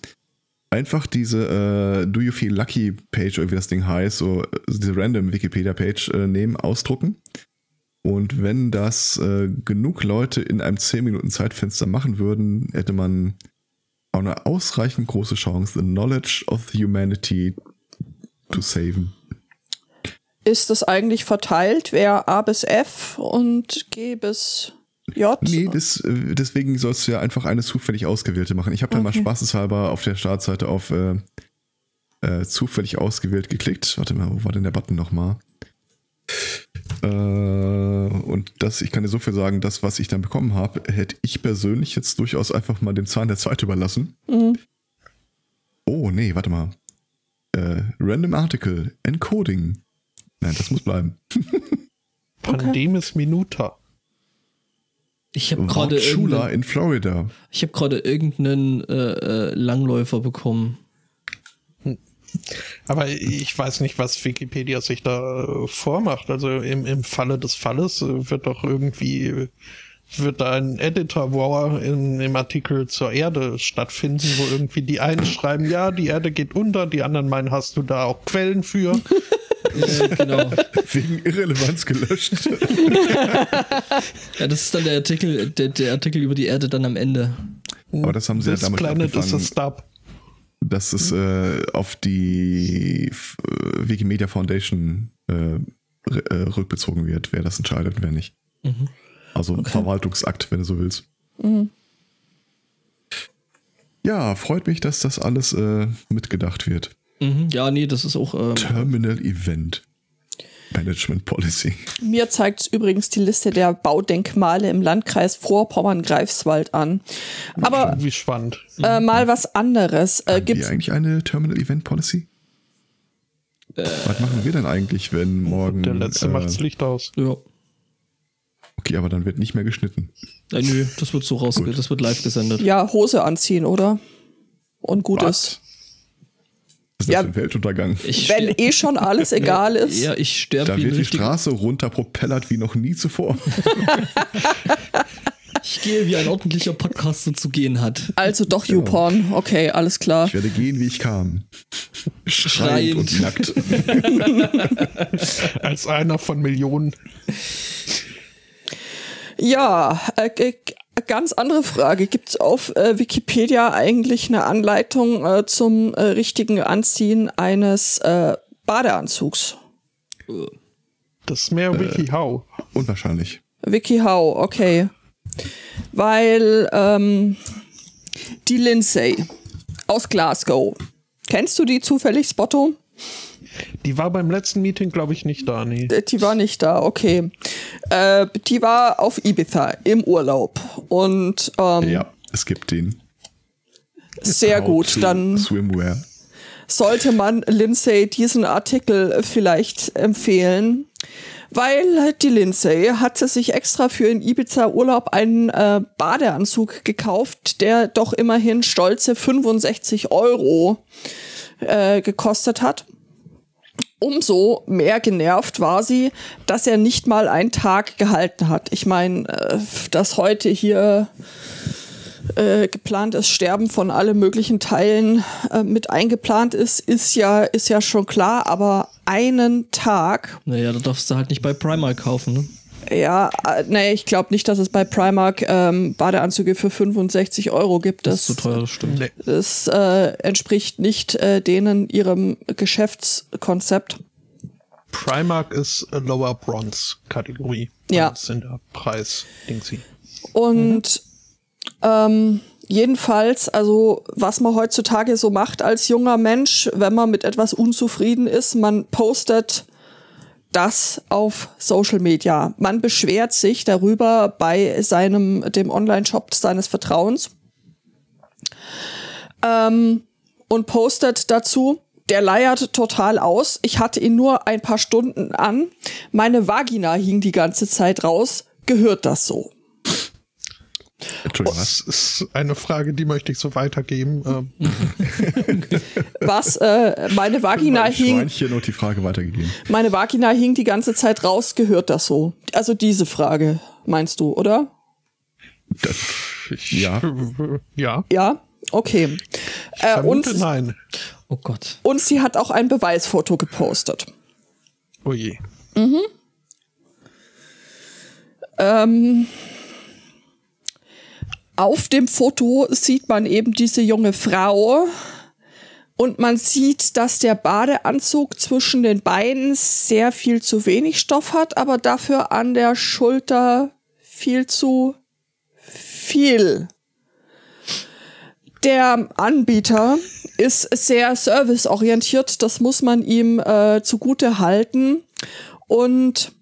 einfach diese äh, Do You Feel Lucky Page oder wie das Ding heißt, so äh, diese random Wikipedia Page äh, nehmen, ausdrucken. Und wenn das äh, genug Leute in einem 10 Minuten Zeitfenster machen würden, hätte man auch eine ausreichend große Chance, the knowledge of humanity to saven. Ist das eigentlich verteilt, wer A bis F und G bis J? Nee, das, äh, deswegen sollst du ja einfach eine zufällig ausgewählte machen. Ich habe dann mal Okay. spaßeshalber auf der Startseite auf äh, äh, zufällig ausgewählt geklickt. Warte mal, wo war denn der Button nochmal? Äh, und das, ich kann dir so viel sagen, das, was ich dann bekommen habe, hätte ich persönlich jetzt durchaus einfach mal dem Zahn der Zeit überlassen. Mhm. Oh, nee, warte mal. Äh, Random Article, Encoding. Nein, das muss bleiben. Pandemis Minuta. Ich habe gerade Schula in Florida. ich habe gerade irgendeinen äh, äh, Langläufer bekommen. Aber ich weiß nicht, was Wikipedia sich da äh, vormacht. Also im, im Falle des Falles äh, wird doch irgendwie, wird da ein Editor War in, im Artikel zur Erde stattfinden, wo irgendwie die einen schreiben, ja, die Erde geht unter, die anderen meinen, hast du da auch Quellen für? Äh, genau. Wegen Irrelevanz gelöscht. Ja, das ist dann der Artikel, der, der Artikel über die Erde dann am Ende. Aber das haben sie ja This damit planet is a angefangen, dass es äh, auf die f- äh, Wikimedia Foundation äh, äh, rückbezogen wird, wer das entscheidet und wer nicht. Also Verwaltungsakt, wenn du so willst. Ja, freut mich, dass das alles äh, mitgedacht wird. Mhm. Ja, nee, das ist auch. Ähm, Terminal Event Management Policy. Mir zeigt es übrigens die Liste der Baudenkmale im Landkreis Vorpommern-Greifswald an. Aber Wie spannend. äh, mal was anderes. Äh, Haben gibt's, wir eigentlich eine Terminal Event Policy? Was machen wir denn eigentlich, wenn morgen. Der letzte äh, macht das Licht aus. ja. Okay, aber dann wird nicht mehr geschnitten. Äh, nö, das wird so raus, das wird live gesendet. ja, Hose anziehen, oder? Und gut Was? ist. Ist Ja. das für ein Weltuntergang? Ich Wenn eh schon alles egal ist. Ja, ich sterbe Da wird die Straße runterpropellert wie noch nie zuvor. Ich gehe wie ein ordentlicher Podcaster zu gehen hat. Also doch YouPorn. Okay, alles klar. Ich werde gehen, wie ich kam. Schreiend, Schreiend. und nackt. Als einer von Millionen. Ja, äh, äh, Ganz andere Frage. Gibt es auf äh, Wikipedia eigentlich eine Anleitung äh, zum äh, richtigen Anziehen eines äh, Badeanzugs? Das ist mehr WikiHow. Unwahrscheinlich. WikiHow, okay. Weil ähm, die Lindsay aus Glasgow. Kennst du die zufällig, Spotto? Die war beim letzten Meeting, glaube ich, nicht da, nee. Äh, Die war nicht da, okay. Äh, die war auf Ibiza im Urlaub und ähm, Ja, es gibt den. sehr How gut. Dann Swimwear. sollte man Lindsay diesen Artikel vielleicht empfehlen, weil die Lindsay hatte sich extra für den Ibiza-Urlaub einen äh, Badeanzug gekauft, der doch immerhin stolze 65 Euro äh, gekostet hat. Umso mehr genervt war sie, dass er nicht mal einen Tag gehalten hat. Ich meine, äh, dass heute hier äh, geplantes Sterben von allen möglichen Teilen äh, mit eingeplant ist, ist ja, ist ja schon klar, aber einen Tag, Naja, da darfst du halt nicht bei Primark kaufen, ne? Ja, äh, nee, ich glaube nicht, dass es bei Primark ähm, Badeanzüge für 65 Euro gibt. Das Das, ist zu teuer, das stimmt. Nee. das äh, entspricht nicht äh, denen ihrem Geschäftskonzept. Primark ist a Lower Bronze Kategorie. Ja. Das sind der Preis, Dingsy. Und ähm, jedenfalls, also was man heutzutage so macht als junger Mensch, wenn man mit etwas unzufrieden ist, man postet das auf Social Media. Man beschwert sich darüber bei seinem, dem Online-Shop seines Vertrauens ähm, und postet dazu, der leiert total aus. Ich hatte ihn nur ein paar Stunden an. Meine Vagina hing die ganze Zeit raus. Gehört das so? Entschuldigung, was? Das ist eine Frage, die möchte ich so weitergeben. Ähm, Was äh, meine Vagina Ein hing, Schweinchen und die Frage weitergegeben. meine Vagina hing die ganze Zeit raus, gehört das so? Also diese Frage meinst du, oder? Das, ich, Ja. Ja. Ja, okay. Äh, und, nein. Oh Gott. und sie hat auch ein Beweisfoto gepostet. Oh je. Ähm, auf dem Foto sieht man eben diese junge Frau und man sieht, dass der Badeanzug zwischen den Beinen sehr viel zu wenig Stoff hat, aber dafür an der Schulter viel zu viel. Der Anbieter ist sehr serviceorientiert, das muss man ihm äh, zugute halten. Und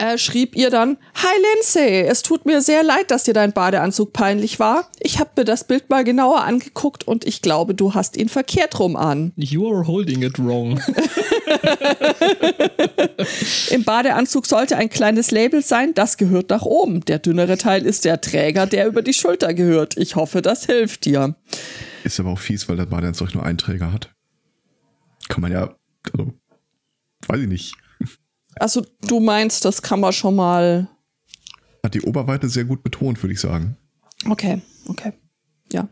äh, schrieb ihr dann, Hi Lindsay, es tut mir sehr leid, dass dir dein Badeanzug peinlich war. Ich habe mir das Bild mal genauer angeguckt und ich glaube, du hast ihn verkehrt rum an. You are holding it wrong. Im Badeanzug sollte ein kleines Label sein, das gehört nach oben. Der dünnere Teil ist der Träger, der über die Schulter gehört. Ich hoffe, das hilft dir. Ist aber auch fies, weil der Badeanzug nur einen Träger hat. Kann man ja, also, weiß ich nicht. Also du meinst, das kann man schon mal. Hat die Oberweite sehr gut betont, würde ich sagen. Okay, okay. Ja.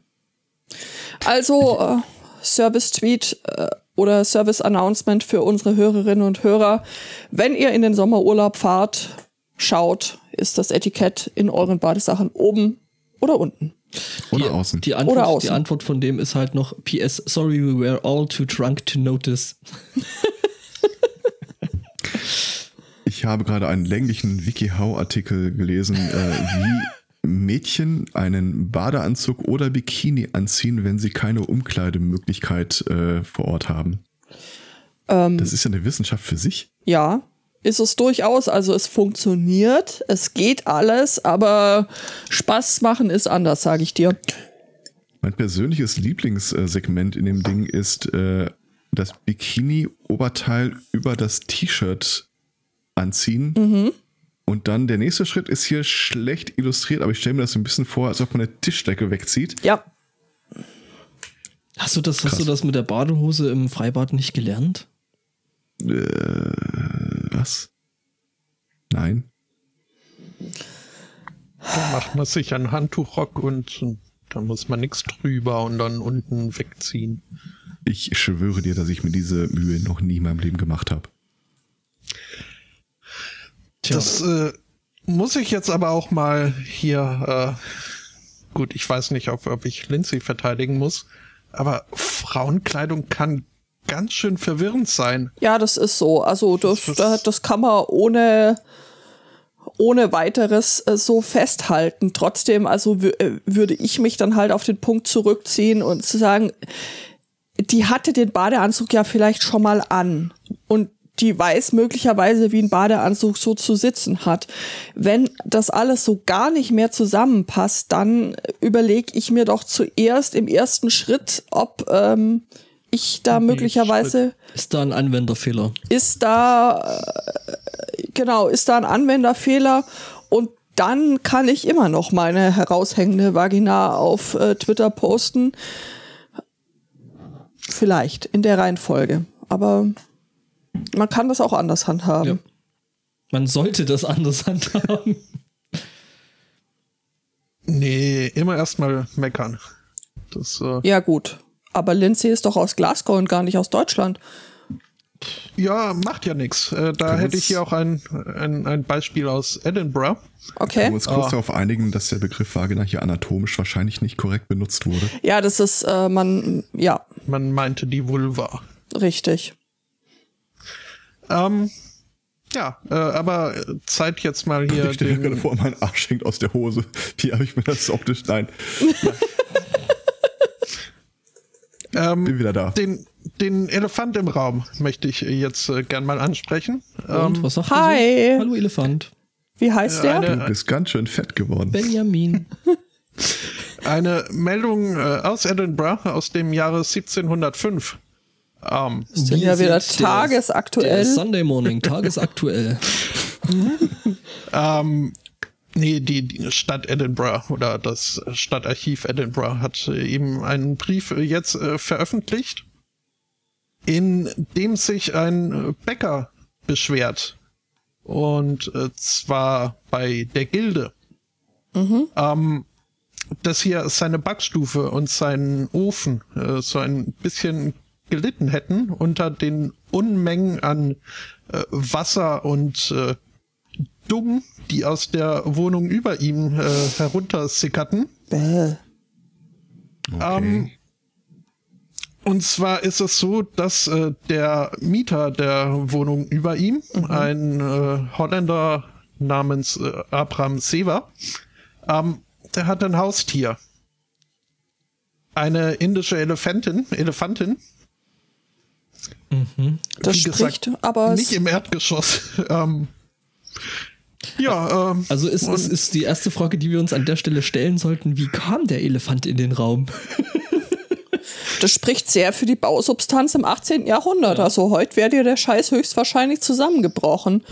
Also äh, Service-Tweet äh, oder Service-Announcement für unsere Hörerinnen und Hörer. Wenn ihr in den Sommerurlaub fahrt, schaut, ist das Etikett in euren Badesachen oben oder unten. Oder die, außen. Die Antwort, Oder außen. die Antwort von dem ist halt noch PS, sorry, we were all too drunk to notice. Ich habe gerade einen länglichen WikiHow-Artikel gelesen, äh, wie Mädchen einen Badeanzug oder Bikini anziehen, wenn sie keine Umkleidemöglichkeit äh, vor Ort haben. Ähm, Das ist ja eine Wissenschaft für sich. ja, ist es durchaus. Also es funktioniert, es geht alles, aber Spaß machen ist anders, sage ich dir. Mein persönliches Lieblingssegment in dem Ding ist äh, das Bikini-Oberteil über das T-Shirt anziehen. Und dann der nächste Schritt ist hier schlecht illustriert, aber ich stelle mir das so ein bisschen vor, als ob man eine Tischdecke wegzieht. Ja, Hast du das, hast du das mit der Badehose im Freibad nicht gelernt? Äh, was? Nein. Dann macht man sich einen Handtuchrock und, und dann muss man nichts drüber und dann unten wegziehen. Ich schwöre dir, dass ich mir diese Mühe noch nie in meinem Leben gemacht habe. Tja, Das äh, muss ich jetzt aber auch mal hier, äh, gut, ich weiß nicht, ob, ob ich Lindsay verteidigen muss, aber Frauenkleidung kann ganz schön verwirrend sein. Ja, das ist so. Also das, das, das kann man ohne, ohne weiteres äh, so festhalten. Trotzdem, also äh, würde ich mich dann halt auf den Punkt zurückziehen und zu sagen, die hatte den Badeanzug ja vielleicht schon mal an. Und die weiß möglicherweise, wie ein Badeanzug so zu sitzen hat. Wenn das alles so gar nicht mehr zusammenpasst, dann überlege ich mir doch zuerst im ersten Schritt, ob ähm, ich da möglicherweise. Ist da ein Anwenderfehler? Ist da, äh, genau, ist da ein Anwenderfehler und dann kann ich immer noch meine heraushängende Vagina auf äh, Twitter posten. Vielleicht in der Reihenfolge. Aber man kann das auch anders handhaben. Ja. Man sollte das anders handhaben. Nee, immer erstmal meckern. Das, äh ja, gut. Aber Lindsay ist doch aus Glasgow und gar nicht aus Deutschland. Ja, macht ja nichts. Äh, da hätte ich hier auch ein, ein, ein Beispiel aus Edinburgh. Okay. Können wir uns kurz oh. darauf einigen, dass der Begriff Vagina hier anatomisch wahrscheinlich nicht korrekt benutzt wurde? Ja, das ist, äh, man, ja. Man meinte die Vulva. Richtig. Ähm, ja, äh, aber Zeit jetzt mal hier. Ich stelle mir gerade vor, mein Arsch hängt aus der Hose. Wie habe ich mir das optisch? Nein. ähm, Bin wieder da. Den, den Elefant im Raum möchte ich jetzt äh, gern mal ansprechen. Und ähm, was sagt Hi. So? Hallo Elefant. Wie heißt der? Eine, du bist ganz schön fett geworden. Benjamin. Eine Meldung äh, aus Edinburgh aus dem Jahre 1705. Um, das ist ja wieder tagesaktuell. Der, Sunday Morning, tagesaktuell. ähm, nee, die, die, Stadt Edinburgh oder das Stadtarchiv Edinburgh hat eben einen Brief jetzt äh, veröffentlicht, in dem sich ein Bäcker beschwert. Und äh, zwar bei der Gilde. Mhm. Ähm, dass hier seine Backstufe und sein Ofen äh, so ein bisschen gelitten hätten unter den Unmengen an äh, Wasser und äh, Dung, die aus der Wohnung über ihm äh, heruntersickerten. Bäh. Okay. Ähm, und zwar ist es so, dass äh, der Mieter der Wohnung über ihm, mhm. ein äh, Holländer namens äh, Abraham Sever, ähm, der hat ein Haustier. Eine indische Elefantin, Elefantin, Mhm. Das Wie spricht gesagt, aber nicht im Erdgeschoss. ähm, ja, ähm, also ist, ist, ist die erste Frage, die wir uns an der Stelle stellen sollten, wie kam der Elefant in den Raum? das spricht sehr für die Bausubstanz im 18. Jahrhundert. Ja. Also heute wäre dir der Scheiß höchstwahrscheinlich zusammengebrochen.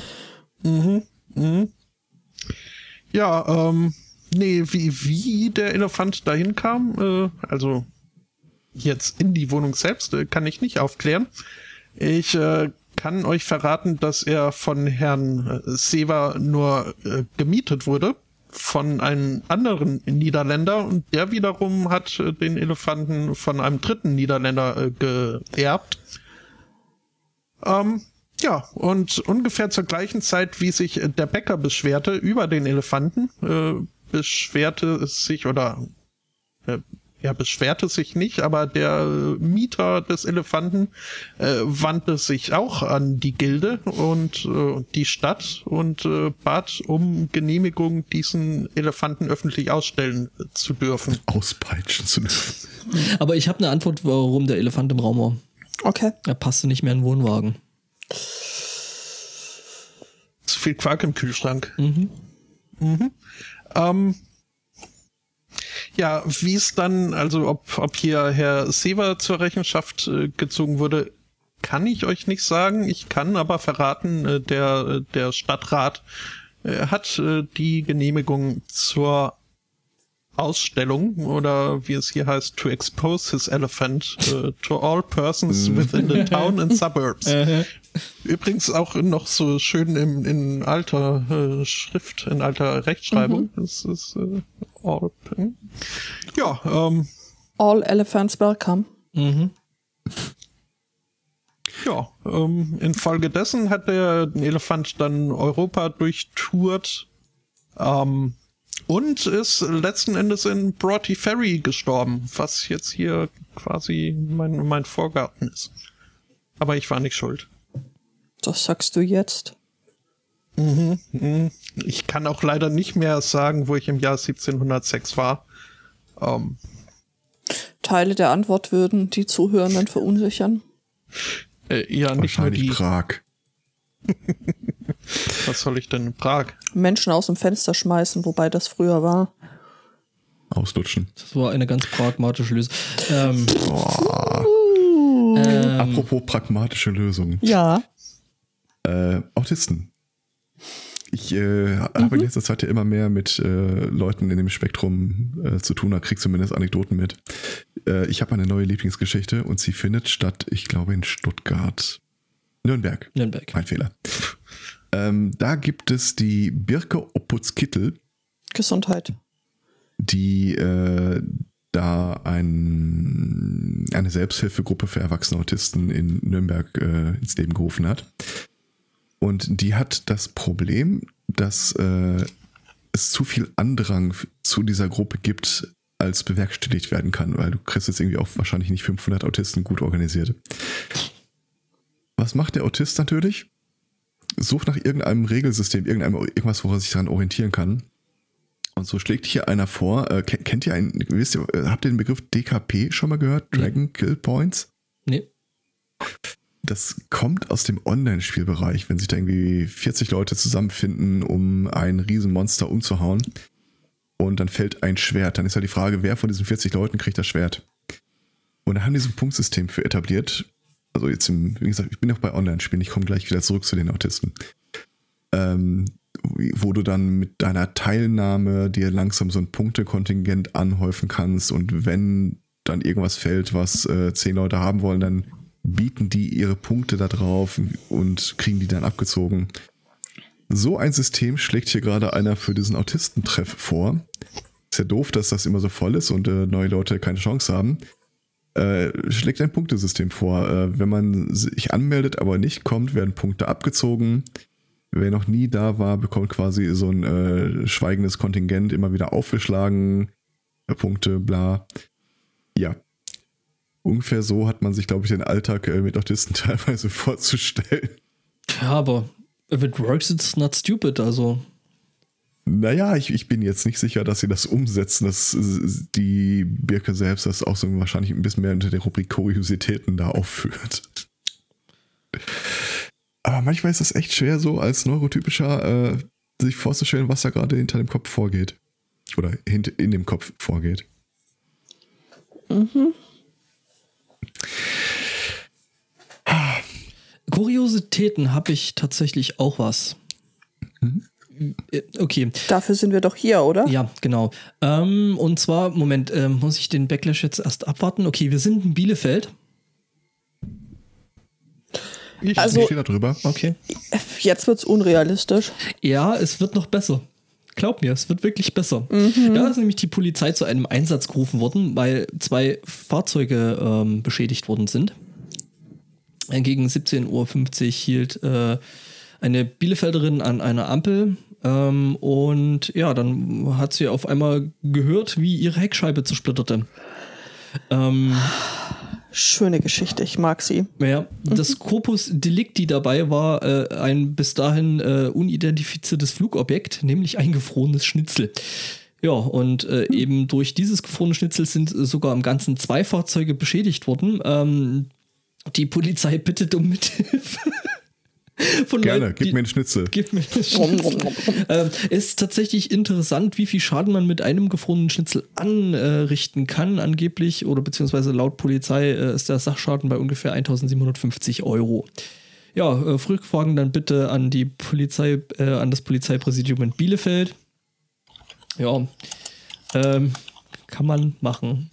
Mhm. Mhm. Ja, ähm, nee, wie, wie der Elefant dahin kam, äh, also jetzt in die Wohnung selbst, äh, kann ich nicht aufklären. Ich äh, kann euch verraten, dass er von Herrn Sever nur äh, gemietet wurde von einem anderen Niederländer und der wiederum hat äh, den Elefanten von einem dritten Niederländer äh, geerbt. Ähm, ja, und ungefähr zur gleichen Zeit, wie sich äh, der Bäcker beschwerte über den Elefanten, äh, beschwerte es sich oder äh, er beschwerte sich nicht, aber der Mieter des Elefanten äh, wandte sich auch an die Gilde und äh, die Stadt und äh, bat um Genehmigung, diesen Elefanten öffentlich ausstellen zu dürfen. Auspeitschen zu dürfen. Aber ich habe eine Antwort, warum der Elefant im Raum war. Okay. Er passte nicht mehr in den Wohnwagen. Zu viel Quark im Kühlschrank. Mhm. Mhm. Ähm, ja, wie es dann, also ob, ob hier Herr Sever zur Rechenschaft äh, gezogen wurde, kann ich euch nicht sagen. Ich kann aber verraten, äh, der, der Stadtrat äh, hat äh, die Genehmigung zur Ausstellung oder wie es hier heißt, to expose his elephant uh, to all persons mhm. within the town and suburbs. Übrigens auch noch so schön im, in alter äh, Schrift, in alter Rechtschreibung. Mhm. Das ist äh, all, ja. Ähm, all elephants welcome. Mhm. Ja, ähm, infolgedessen hat der Elefant dann Europa durchtourt Ähm, und ist letzten Endes in Broughty Ferry gestorben, was jetzt hier quasi mein, mein Vorgarten ist. Aber ich war nicht schuld. Das sagst du jetzt. Ich kann auch leider nicht mehr sagen, wo ich im Jahr 1706 war. Ähm, Teile der Antwort würden die Zuhörenden verunsichern. äh, ja, nicht nur die. Prag. Was soll ich denn in Prag? Menschen aus dem Fenster schmeißen, wobei das früher war. Auslutschen. Das war eine ganz pragmatische Lösung. Ähm, Apropos pragmatische Lösung. Ja. Äh, Autisten. Ich äh, habe in letzter Zeit ja immer mehr mit äh, Leuten in dem Spektrum äh, zu tun, da krieg zumindest Anekdoten mit. Äh, ich habe eine neue Lieblingsgeschichte und sie findet statt, ich glaube, in Stuttgart. Nürnberg. Nürnberg. Mein Fehler. Ähm, da gibt es die Birke Opputzkittel, Gesundheit. die äh, da ein, eine Selbsthilfegruppe für erwachsene Autisten in Nürnberg äh, ins Leben gerufen hat. Und die hat das Problem, dass äh, es zu viel Andrang zu dieser Gruppe gibt, als bewerkstelligt werden kann, weil du kriegst jetzt irgendwie auch wahrscheinlich nicht 500 Autisten gut organisiert. Was macht der Autist natürlich? Sucht nach irgendeinem Regelsystem, irgendeinem, irgendwas, woran er sich daran orientieren kann. Und so schlägt hier einer vor, äh, kennt, ihr einen, wisst ihr, äh, habt ihr den Begriff DKP schon mal gehört? Dragon Kill Points? nee. Das kommt aus dem Online-Spielbereich, wenn sich da irgendwie 40 Leute zusammenfinden, um ein Riesenmonster umzuhauen. Und dann fällt ein Schwert. Dann ist ja die Frage, wer von diesen 40 Leuten kriegt das Schwert? Und da haben die so ein Punktsystem für etabliert. Also jetzt, im, wie gesagt, ich bin noch bei Online-Spielen, ich komme gleich wieder zurück zu den Autisten. Ähm, wo du dann mit deiner Teilnahme dir langsam so ein Punktekontingent anhäufen kannst und wenn dann irgendwas fällt, was äh, zehn Leute haben wollen, dann bieten die ihre Punkte da drauf und kriegen die dann abgezogen. So ein System schlägt hier gerade einer für diesen Autistentreff vor. Ist ja doof, dass das immer so voll ist und äh, neue Leute keine Chance haben. Äh, schlägt ein Punktesystem vor. Äh, wenn man sich anmeldet, aber nicht kommt, werden Punkte abgezogen. Wer noch nie da war, bekommt quasi so ein äh, schweigendes Kontingent immer wieder aufgeschlagen. Punkte, bla. Ja. Ungefähr so hat man sich, glaube ich, den Alltag äh, mit Autisten teilweise vorzustellen. Ja, aber if it works, it's not stupid. Also, Naja, ich, ich bin jetzt nicht sicher, dass sie das umsetzen. dass die Birke selbst das auch so wahrscheinlich ein bisschen mehr unter der Rubrik Kuriositäten da aufführt. Aber manchmal ist das echt schwer, so als Neurotypischer äh, sich vorzustellen, was da gerade hinter dem Kopf vorgeht. Oder hint, in dem Kopf vorgeht. Kuriositäten habe ich tatsächlich auch was. Äh, Okay. Dafür sind wir doch hier, oder? Ja, genau. Ähm, und zwar, Moment, ähm, muss ich den Backlash jetzt erst abwarten? Okay, wir sind in Bielefeld. Ich, Also- stehe da drüber. Okay. Jetzt wird's unrealistisch. Ja, es wird noch besser. Glaub mir, es wird wirklich besser. Da ist nämlich die Polizei zu einem Einsatz gerufen worden, weil zwei Fahrzeuge ähm, beschädigt worden sind. Äh, Gegen 17.50 Uhr hielt äh, eine Bielefelderin an einer Ampel ähm, und ja, dann hat sie auf einmal gehört, wie ihre Heckscheibe zersplitterte. Ähm, Schöne Geschichte, ich mag sie. ja, das Corpus Delicti dabei war äh, ein bis dahin äh, unidentifiziertes Flugobjekt, nämlich ein gefrorenes Schnitzel. Ja, und äh, eben durch dieses gefrorene Schnitzel sind sogar im Ganzen zwei Fahrzeuge beschädigt worden. Ähm, die Polizei bittet um Mithilfe. Von Gerne, Leuten, gib die- mir einen Schnitzel. Gib mir einen Schnitzel. ähm, ist tatsächlich interessant, wie viel Schaden man mit einem gefrorenen Schnitzel anrichten kann, angeblich, oder beziehungsweise laut Polizei äh, ist der Sachschaden bei ungefähr 1750 Euro. Ja, äh, Rückfragen dann bitte an die Polizei, äh, an das Polizeipräsidium in Bielefeld. Ja, ähm, kann man machen.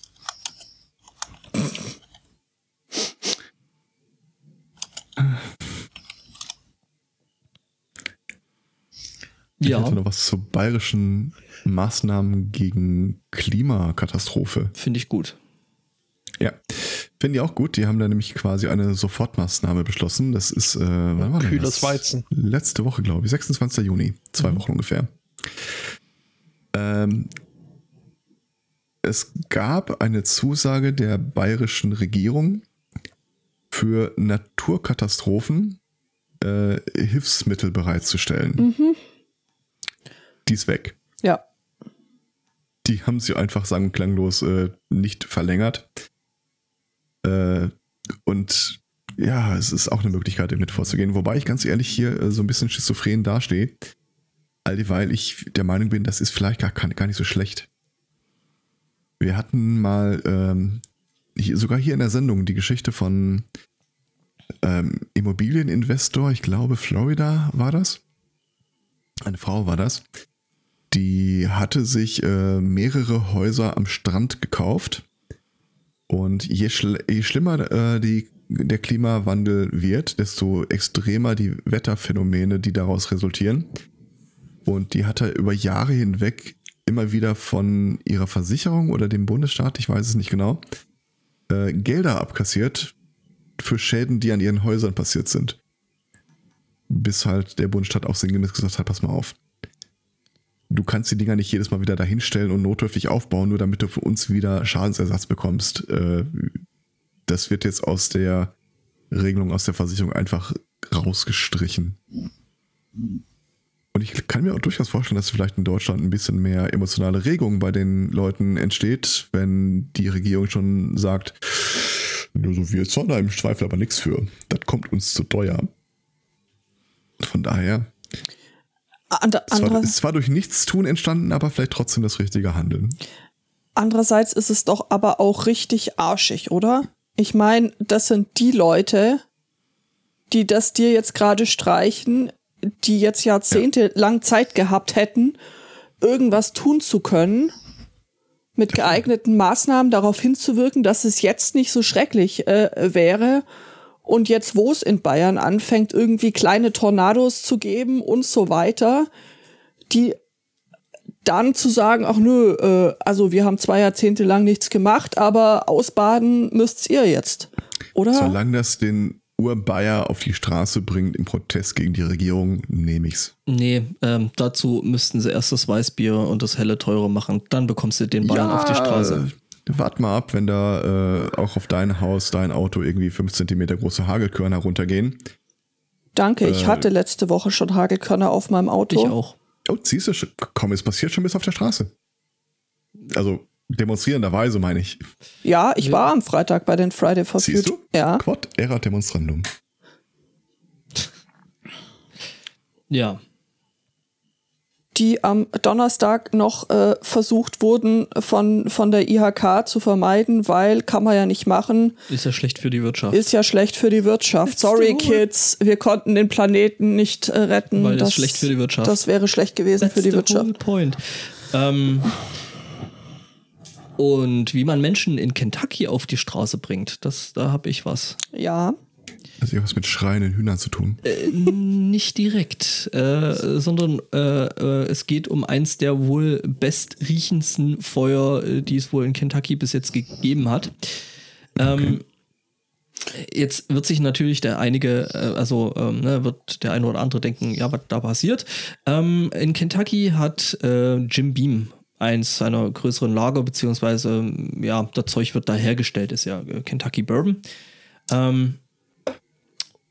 Ich Ja, hätte noch was zu bayerischen Maßnahmen gegen Klimakatastrophe. finde ich gut. Ja, finde ich auch gut. Die haben da nämlich quasi eine Sofortmaßnahme beschlossen. Das ist, äh, wann war denn Kühles das? Weizen. Letzte Woche, glaube ich, 26. Juni, zwei Wochen ungefähr. Ähm, es gab eine Zusage der bayerischen Regierung für Naturkatastrophen äh, Hilfsmittel bereitzustellen. Mhm. Die ist weg. Ja. Die haben sie einfach sang- und klanglos äh, nicht verlängert. Äh, und ja, es ist auch eine Möglichkeit, damit vorzugehen. Wobei ich ganz ehrlich hier äh, so ein bisschen schizophren dastehe. All dieweil ich der Meinung bin, das ist vielleicht gar, gar nicht so schlecht. Wir hatten mal ähm, hier, sogar hier in der Sendung die Geschichte von ähm, Immobilieninvestor, ich glaube Florida war das. Eine Frau war das. Die hatte sich äh, mehrere Häuser am Strand gekauft. Und je, schl je schlimmer äh, die, der Klimawandel wird, desto extremer die Wetterphänomene, die daraus resultieren. Und die hatte über Jahre hinweg immer wieder von ihrer Versicherung oder dem Bundesstaat, ich weiß es nicht genau, äh, Gelder abkassiert für Schäden, die an ihren Häusern passiert sind. Bis halt der Bundesstaat auch sinngemäß gesagt hat, pass mal auf. Du kannst die Dinger nicht jedes Mal wieder dahinstellen und notdürftig aufbauen, nur damit du für uns wieder Schadensersatz bekommst. Äh, das wird jetzt aus der Regelung aus der Versicherung einfach rausgestrichen. Und ich kann mir auch durchaus vorstellen, dass vielleicht in Deutschland ein bisschen mehr emotionale Regung bei den Leuten entsteht, wenn die Regierung schon sagt, also wir zahlen da im Zweifel aber nichts für. Das kommt uns zu teuer. Von daher. Ander, es, war, ist zwar durch Nichtstun entstanden, aber vielleicht trotzdem das richtige Handeln. Andererseits ist es doch aber auch richtig arschig, oder? Ich meine, das sind die Leute, die das dir jetzt gerade streichen, die jetzt jahrzehntelang ja. Zeit gehabt hätten, irgendwas tun zu können, mit geeigneten Maßnahmen darauf hinzuwirken, dass es jetzt nicht so schrecklich äh, wäre. Und jetzt, wo es in Bayern anfängt, irgendwie kleine Tornados zu geben und so weiter, die dann zu sagen, ach nö, äh, also wir haben zwei Jahrzehnte lang nichts gemacht, aber ausbaden müsst ihr jetzt, oder? Solange das den Urbayer auf die Straße bringt im Protest gegen die Regierung, nehme ich's. Nee, ähm, dazu müssten sie erst das Weißbier und das helle teure machen. Dann bekommst du den Bayern ja, auf die Straße. Wart mal ab, wenn da äh, auch auf dein Haus, dein Auto irgendwie 5 cm große Hagelkörner runtergehen. Danke, äh, ich hatte letzte Woche schon Hagelkörner auf meinem Auto. Ich auch. Oh, siehst du, komm, es passiert schon bis auf der Straße. Also demonstrierenderweise meine ich. Ja, ich war am Freitag bei den Friday for Siehst Future. Du? Ja. Quod erat demonstrandum. Ja. Die am Donnerstag noch äh, versucht wurden von, von der IHK zu vermeiden, weil kann man ja nicht machen. Ist ja schlecht für die Wirtschaft. Ist ja schlecht für die Wirtschaft. Sorry, Kids, wir konnten den Planeten nicht äh, retten. Weil das ist schlecht für die Wirtschaft. Das wäre schlecht gewesen That's für die the Wirtschaft. Whole point. Ähm, und wie man Menschen in Kentucky auf die Straße bringt, das, da habe ich was. Ja. Das hat irgendwas mit schreienden Hühnern zu tun. Äh, nicht direkt, äh, sondern äh, äh, es geht um eins der wohl bestriechendsten Feuer, äh, die es wohl in Kentucky bis jetzt gegeben hat. Ähm, okay. Jetzt wird sich natürlich der einige, äh, also ähm, ne, wird der eine oder andere denken, ja, was da passiert. Ähm, in Kentucky hat Jim Beam eins seiner größeren Lager, beziehungsweise, ja, das Zeug wird da hergestellt, ist ja Kentucky Bourbon. Ähm,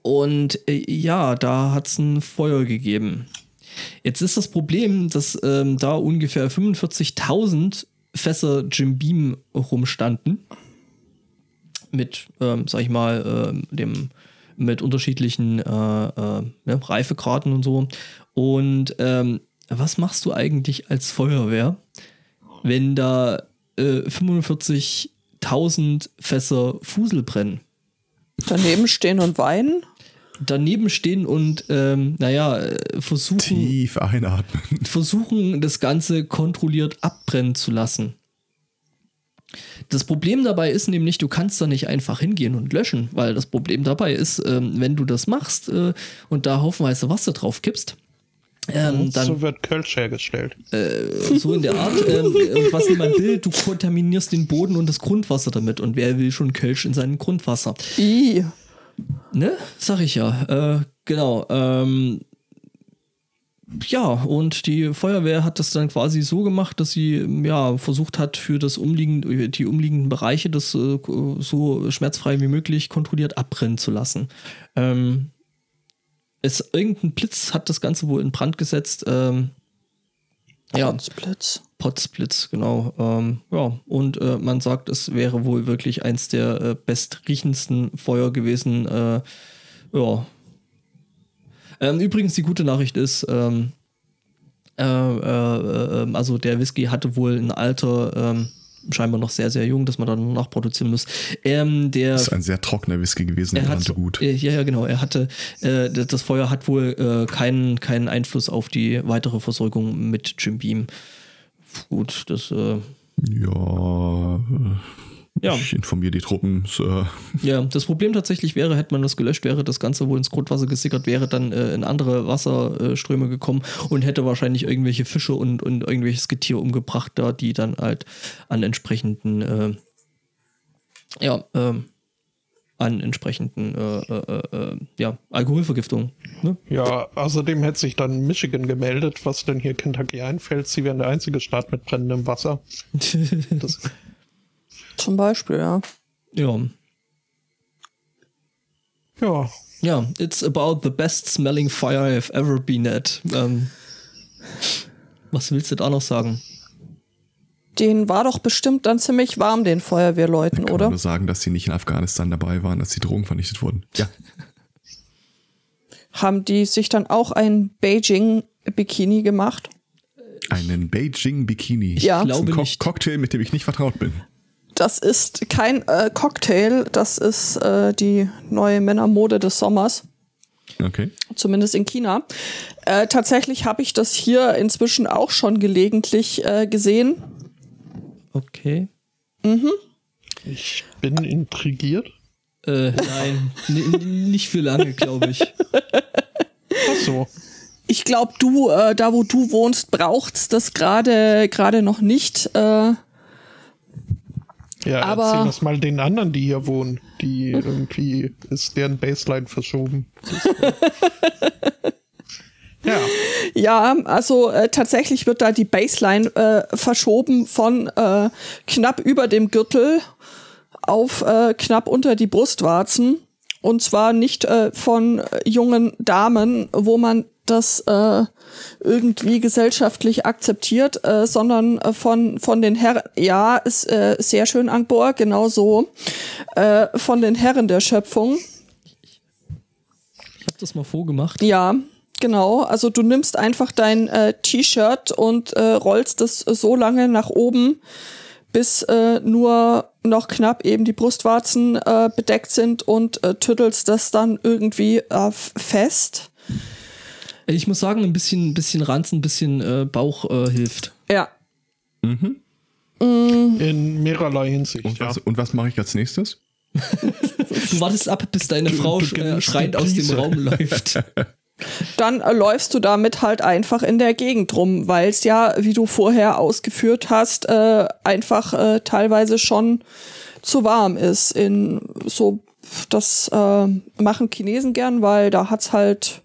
und äh, ja, da hat es ein Feuer gegeben. Jetzt ist das Problem, dass ähm, da ungefähr 45.000 Fässer Jim Beam rumstanden. Mit, ähm, sag ich mal, äh, dem, mit unterschiedlichen äh, äh, ja, Reifegraden und so. Und ähm, was machst du eigentlich als Feuerwehr, wenn da äh, 45.000 Fässer Fusel brennen? Daneben stehen und weinen? Daneben stehen und, ähm, naja, äh, versuchen. Tief einatmen. Versuchen, das Ganze kontrolliert abbrennen zu lassen. Das Problem dabei ist nämlich, du kannst da nicht einfach hingehen und löschen, weil das Problem dabei ist, ähm, wenn du das machst äh, und da haufenweise Wasser drauf kippst, ähm, dann, so wird Kölsch hergestellt. Äh, so in der Art. Ähm, was niemand will, du kontaminierst den Boden und das Grundwasser damit. Und wer will schon Kölsch in seinem Grundwasser? I. Ne? Sag ich ja. Äh, genau. Ähm, ja, und die Feuerwehr hat das dann quasi so gemacht, dass sie ja versucht hat, für das umliegende, die umliegenden Bereiche das äh, so schmerzfrei wie möglich kontrolliert abbrennen zu lassen. Ähm, es, irgendein Blitz hat das Ganze wohl in Brand gesetzt. Ähm, ja, Potzblitz. Potzblitz, genau. Ähm, ja, und äh, man sagt, es wäre wohl wirklich eins der äh, bestriechendsten Feuer gewesen. Äh, ja. Ähm, übrigens, die gute Nachricht ist, ähm, äh, äh, äh, also der Whisky hatte wohl ein Alter, ähm, scheinbar noch sehr, sehr jung, dass man dann nachproduzieren muss. Ähm, der, Das ist ein sehr trockener Whisky gewesen, der er brannte hat, gut. Äh, ja, ja, genau. Er hatte, äh, das das Feuer hat wohl äh, keinen, keinen Einfluss auf die weitere Versorgung mit Jim Beam. Gut, das, äh, Ja, äh, Ja. ich informiere die Truppen. Äh, ja, das Problem tatsächlich wäre, hätte man das gelöscht, wäre das Ganze wohl ins Grundwasser gesickert, wäre dann äh, in andere Wasserströme gekommen und hätte wahrscheinlich irgendwelche Fische und, und irgendwelches Getier umgebracht, da die dann halt an entsprechenden, äh, ja, ähm, an entsprechenden, äh, äh, äh, ja, Alkoholvergiftungen. Ne? Ja, außerdem hätte sich dann Michigan gemeldet, was denn hier Kentucky einfällt. Sie wären der einzige Staat mit brennendem Wasser. Das, Zum Beispiel, ja. ja. ja, Ja, it's about the best smelling fire I've ever been at. Ähm, was willst du da noch sagen? Den war doch bestimmt dann ziemlich warm, den Feuerwehrleuten, kann oder? nur sagen, dass sie nicht in Afghanistan dabei waren, als die Drogen vernichtet wurden. Ja. Haben die sich dann auch ein Beijing-Bikini gemacht? Einen Beijing Bikini. Ja. Das ist Glaube ein Co nicht. Cocktail, mit dem ich nicht vertraut bin. Das ist kein äh, Cocktail, das ist äh, die neue Männermode des Sommers. Okay. zumindest in China. Äh, tatsächlich habe ich das hier inzwischen auch schon gelegentlich äh, gesehen. Okay. ich bin intrigiert. Äh, nein, n- n- nicht für lange, glaube ich. Ach so. Ich glaube, du, äh, da wo du wohnst, braucht's das gerade gerade noch nicht. Äh, Ja, Aber- erzähl das mal den anderen, die hier wohnen. Die irgendwie ist deren Baseline verschoben. Ja, ja, also äh, tatsächlich wird da die Baseline äh, verschoben von äh, knapp über dem Gürtel auf äh, knapp unter die Brustwarzen. Und zwar nicht äh, von jungen Damen, wo man das äh, irgendwie gesellschaftlich akzeptiert, sondern von, von den Herren, ja, ist sehr schön, Angbor, genau so, von den Herren der Schöpfung. Ich habe das mal vorgemacht. Ja, genau. Also du nimmst einfach dein äh, T-Shirt und äh, rollst es so lange nach oben, bis äh, nur noch knapp eben die Brustwarzen äh, bedeckt sind und äh, tüttelst das dann irgendwie äh, fest. Ich muss sagen, ein bisschen, ein bisschen Ranzen, ein bisschen äh, Bauch äh, hilft. Ja. in mehrerlei Hinsicht. Und ja. was, und was mache ich als nächstes? Du wartest ab, bis deine Frau schreiend aus dem. Raum läuft. Dann äh, läufst du damit halt einfach in der Gegend rum, weil es ja, wie du vorher ausgeführt hast, äh, einfach äh, teilweise schon zu warm ist. In so, das äh, machen Chinesen gern, weil da hat's halt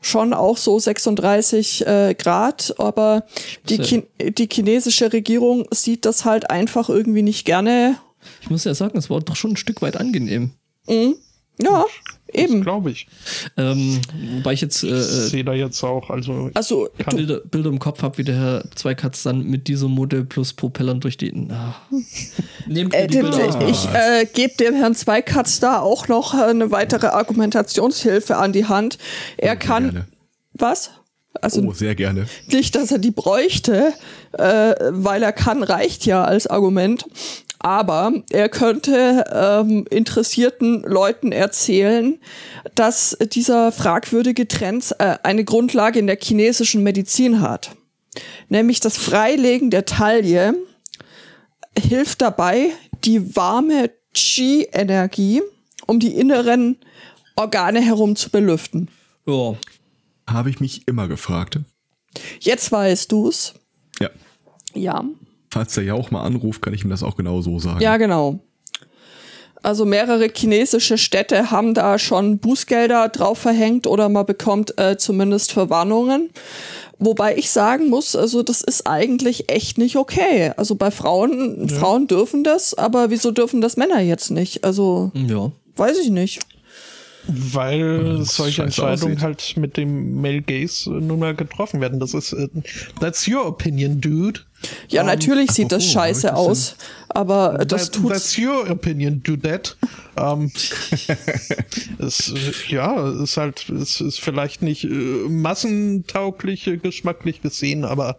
schon auch so 36 äh, Grad, aber die, Chi die chinesische Regierung sieht das halt einfach irgendwie nicht gerne. Ich muss ja sagen, es war doch schon ein Stück weit angenehm. Ja, eben. Glaube ich. Ähm, wobei ich jetzt äh, Ich äh, sehe da jetzt auch, also Also Bilder, Bilder im Kopf habe, wie der Herr Zweikatz dann mit dieser Mode plus Propellern durch die. Ah. Nehmt Äh, die Bilder aus. ich äh, gebe dem Herrn Zweikatz da auch noch eine weitere Argumentationshilfe an die Hand. Er Sehr kann. gerne. Was? Also Oh, sehr gerne. nicht, dass er die bräuchte, äh, weil er kann, reicht ja als Argument. Aber er könnte ähm, interessierten Leuten erzählen, dass dieser fragwürdige Trend äh, eine Grundlage in der chinesischen Medizin hat. Nämlich das Freilegen der Taille hilft dabei, die warme Qi-Energie um die inneren Organe herum zu belüften. Ja. Habe ich mich immer gefragt. Jetzt weißt du's. Ja. Ja. Falls der Jauch mal anruft, kann ich ihm das auch genau so sagen. Ja, genau. Also mehrere chinesische Städte haben da schon Bußgelder drauf verhängt oder man bekommt äh, zumindest Verwarnungen. Wobei ich sagen muss, also das ist eigentlich echt nicht okay. Also bei Frauen, ja. Frauen dürfen das, aber wieso dürfen das Männer jetzt nicht? Also ja. weiß ich nicht. Weil solche Entscheidungen aussieht. halt mit dem Male Gaze nun mal getroffen werden. Das ist, uh, that's your opinion, dude. Ja, um, ähm, natürlich sieht das scheiße aus, aber das that, That's your opinion, do that. Um, es, ja, ist halt, es ist vielleicht nicht äh, massentauglich, äh, geschmacklich gesehen, aber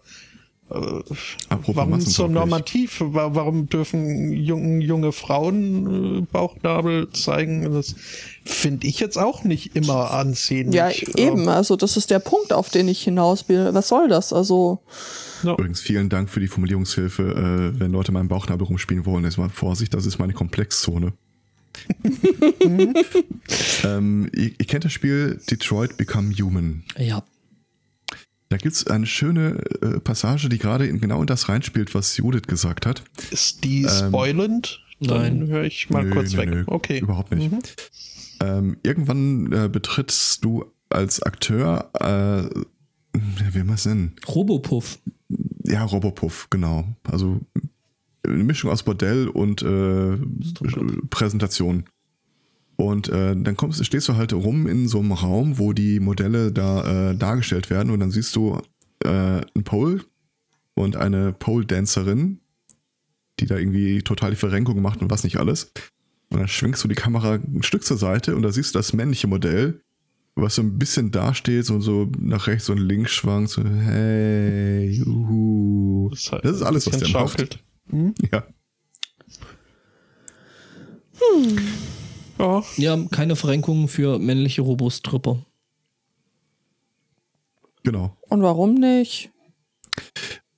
äh, warum so normativ? Warum dürfen jung, junge Frauen äh, Bauchnabel zeigen? Das finde ich jetzt auch nicht immer ansehnlich. Ja, eben. Ähm, also das ist der Punkt, auf den ich hinaus will. Was soll das? Also No. Übrigens, vielen Dank für die Formulierungshilfe. Äh, wenn Leute meinen Bauchnabel rumspielen wollen, ist mal Vorsicht, das ist meine Komplexzone. ähm, ihr, ihr, kennt das Spiel Detroit Become Human. Ja. Da gibt es eine schöne äh, Passage, die gerade in, genau in das reinspielt, was Judith gesagt hat. Ist die ähm, spoilend? Dann höre ich mal nö, kurz nö, weg. Nö, okay. Überhaupt nicht. Mhm. Ähm, irgendwann äh, betrittst du als Akteur, äh, wie man es nennen? Robopuff. Ja, Robopuff, genau. Also eine Mischung aus Bordell und äh, Präsentation. Und äh, dann kommst, stehst du halt rum in so einem Raum, wo die Modelle da äh, dargestellt werden und dann siehst du äh, einen Pole und eine Pole-Dancerin, die da irgendwie total die Verrenkung macht und was nicht alles. Und dann schwenkst du die Kamera ein Stück zur Seite und da siehst du das männliche Modell, was so ein bisschen dasteht, so, so nach rechts und links schwankt, so hey, juhu. Das, heißt, das ist alles, was der schaukelt. macht. Hm? Ja. Hm. Ja. ja, keine Verrenkungen für männliche Robostripper. Genau. Und warum nicht?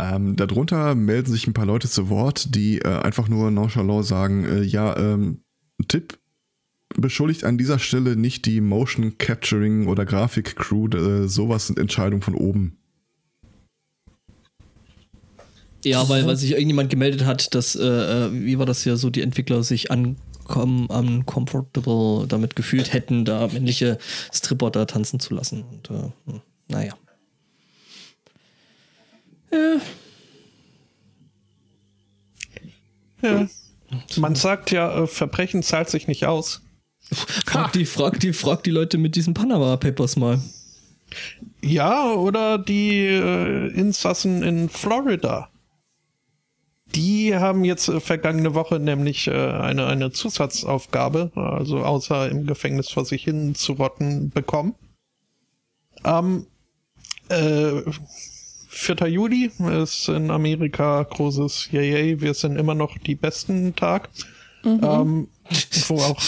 Ähm, darunter melden sich ein paar Leute zu Wort, die äh, einfach nur nonchalant sagen, äh, ja, ähm, Tipp, beschuldigt an dieser Stelle nicht die Motion Capturing oder Grafik Crew, äh, sowas sind Entscheidungen von oben. Ja, weil, weil sich irgendjemand gemeldet hat, dass, äh, äh wie war das ja so, die Entwickler sich an uncomfortable damit gefühlt hätten, da männliche Stripper da tanzen zu lassen. Und äh, hm, naja. Ja. ja. Man sagt ja, äh, Verbrechen zahlt sich nicht aus. Frag die, frag die, frag die Leute mit diesen Panama Papers mal. Ja, oder die äh, Insassen in Florida. Die haben jetzt äh, vergangene Woche nämlich äh, eine, eine Zusatzaufgabe, also außer im Gefängnis vor sich hin zu rotten, bekommen. Am äh, 4. Juli ist in Amerika großes Yay, wir sind immer noch die besten Tag. Mhm. Ähm, wo auch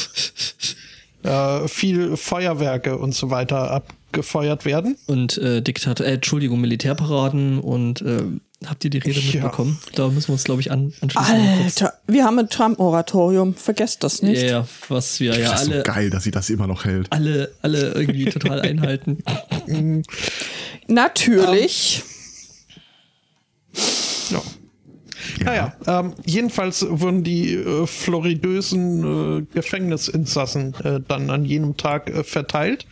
äh, viel Feuerwerke und so weiter abgefeuert werden. Und äh, Diktat, äh, Entschuldigung, Militärparaden und äh, habt ihr die Rede ja. mitbekommen? Da müssen wir uns, glaube ich, an, anschließen. Alter, wir haben ein Trump-Oratorium, vergesst das nicht. Ja, yeah, was wir ja das ist alle. So geil, dass sie das immer noch hält. Alle, alle irgendwie total einhalten. Natürlich. Um, ja. Ja. Naja, ähm, jedenfalls wurden die äh, floridösen äh, Gefängnisinsassen äh, dann an jenem Tag äh, verteilt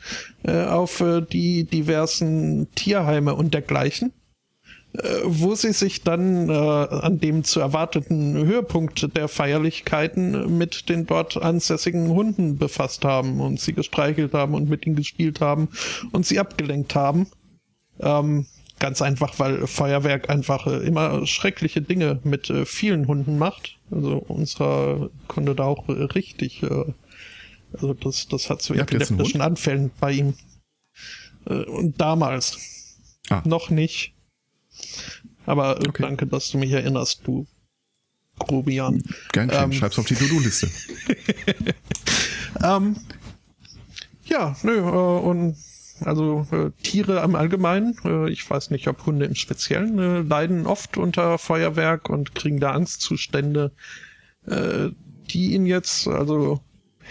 äh, auf äh, die diversen Tierheime und dergleichen, wo sie sich dann an dem zu erwarteten Höhepunkt der Feierlichkeiten mit den dort ansässigen Hunden befasst haben und sie gestreichelt haben und mit ihnen gespielt haben und sie abgelenkt haben. Ähm, Ganz einfach, weil Feuerwerk einfach äh, immer schreckliche Dinge mit äh, vielen Hunden macht. Also unserer konnte da auch äh, richtig, äh, also das, das hat zu epileptischen Anfällen bei ihm. Äh, und damals. Ah. Noch nicht. Aber äh, okay. danke, dass du mich erinnerst, du Grobian. Gern, ähm, schreib's auf die To-Do-Liste. ähm, ja, nö, äh, und also äh, Tiere im Allgemeinen, äh, ich weiß nicht, ob Hunde im Speziellen, äh, leiden oft unter Feuerwerk und kriegen da Angstzustände, äh, die ihn jetzt, also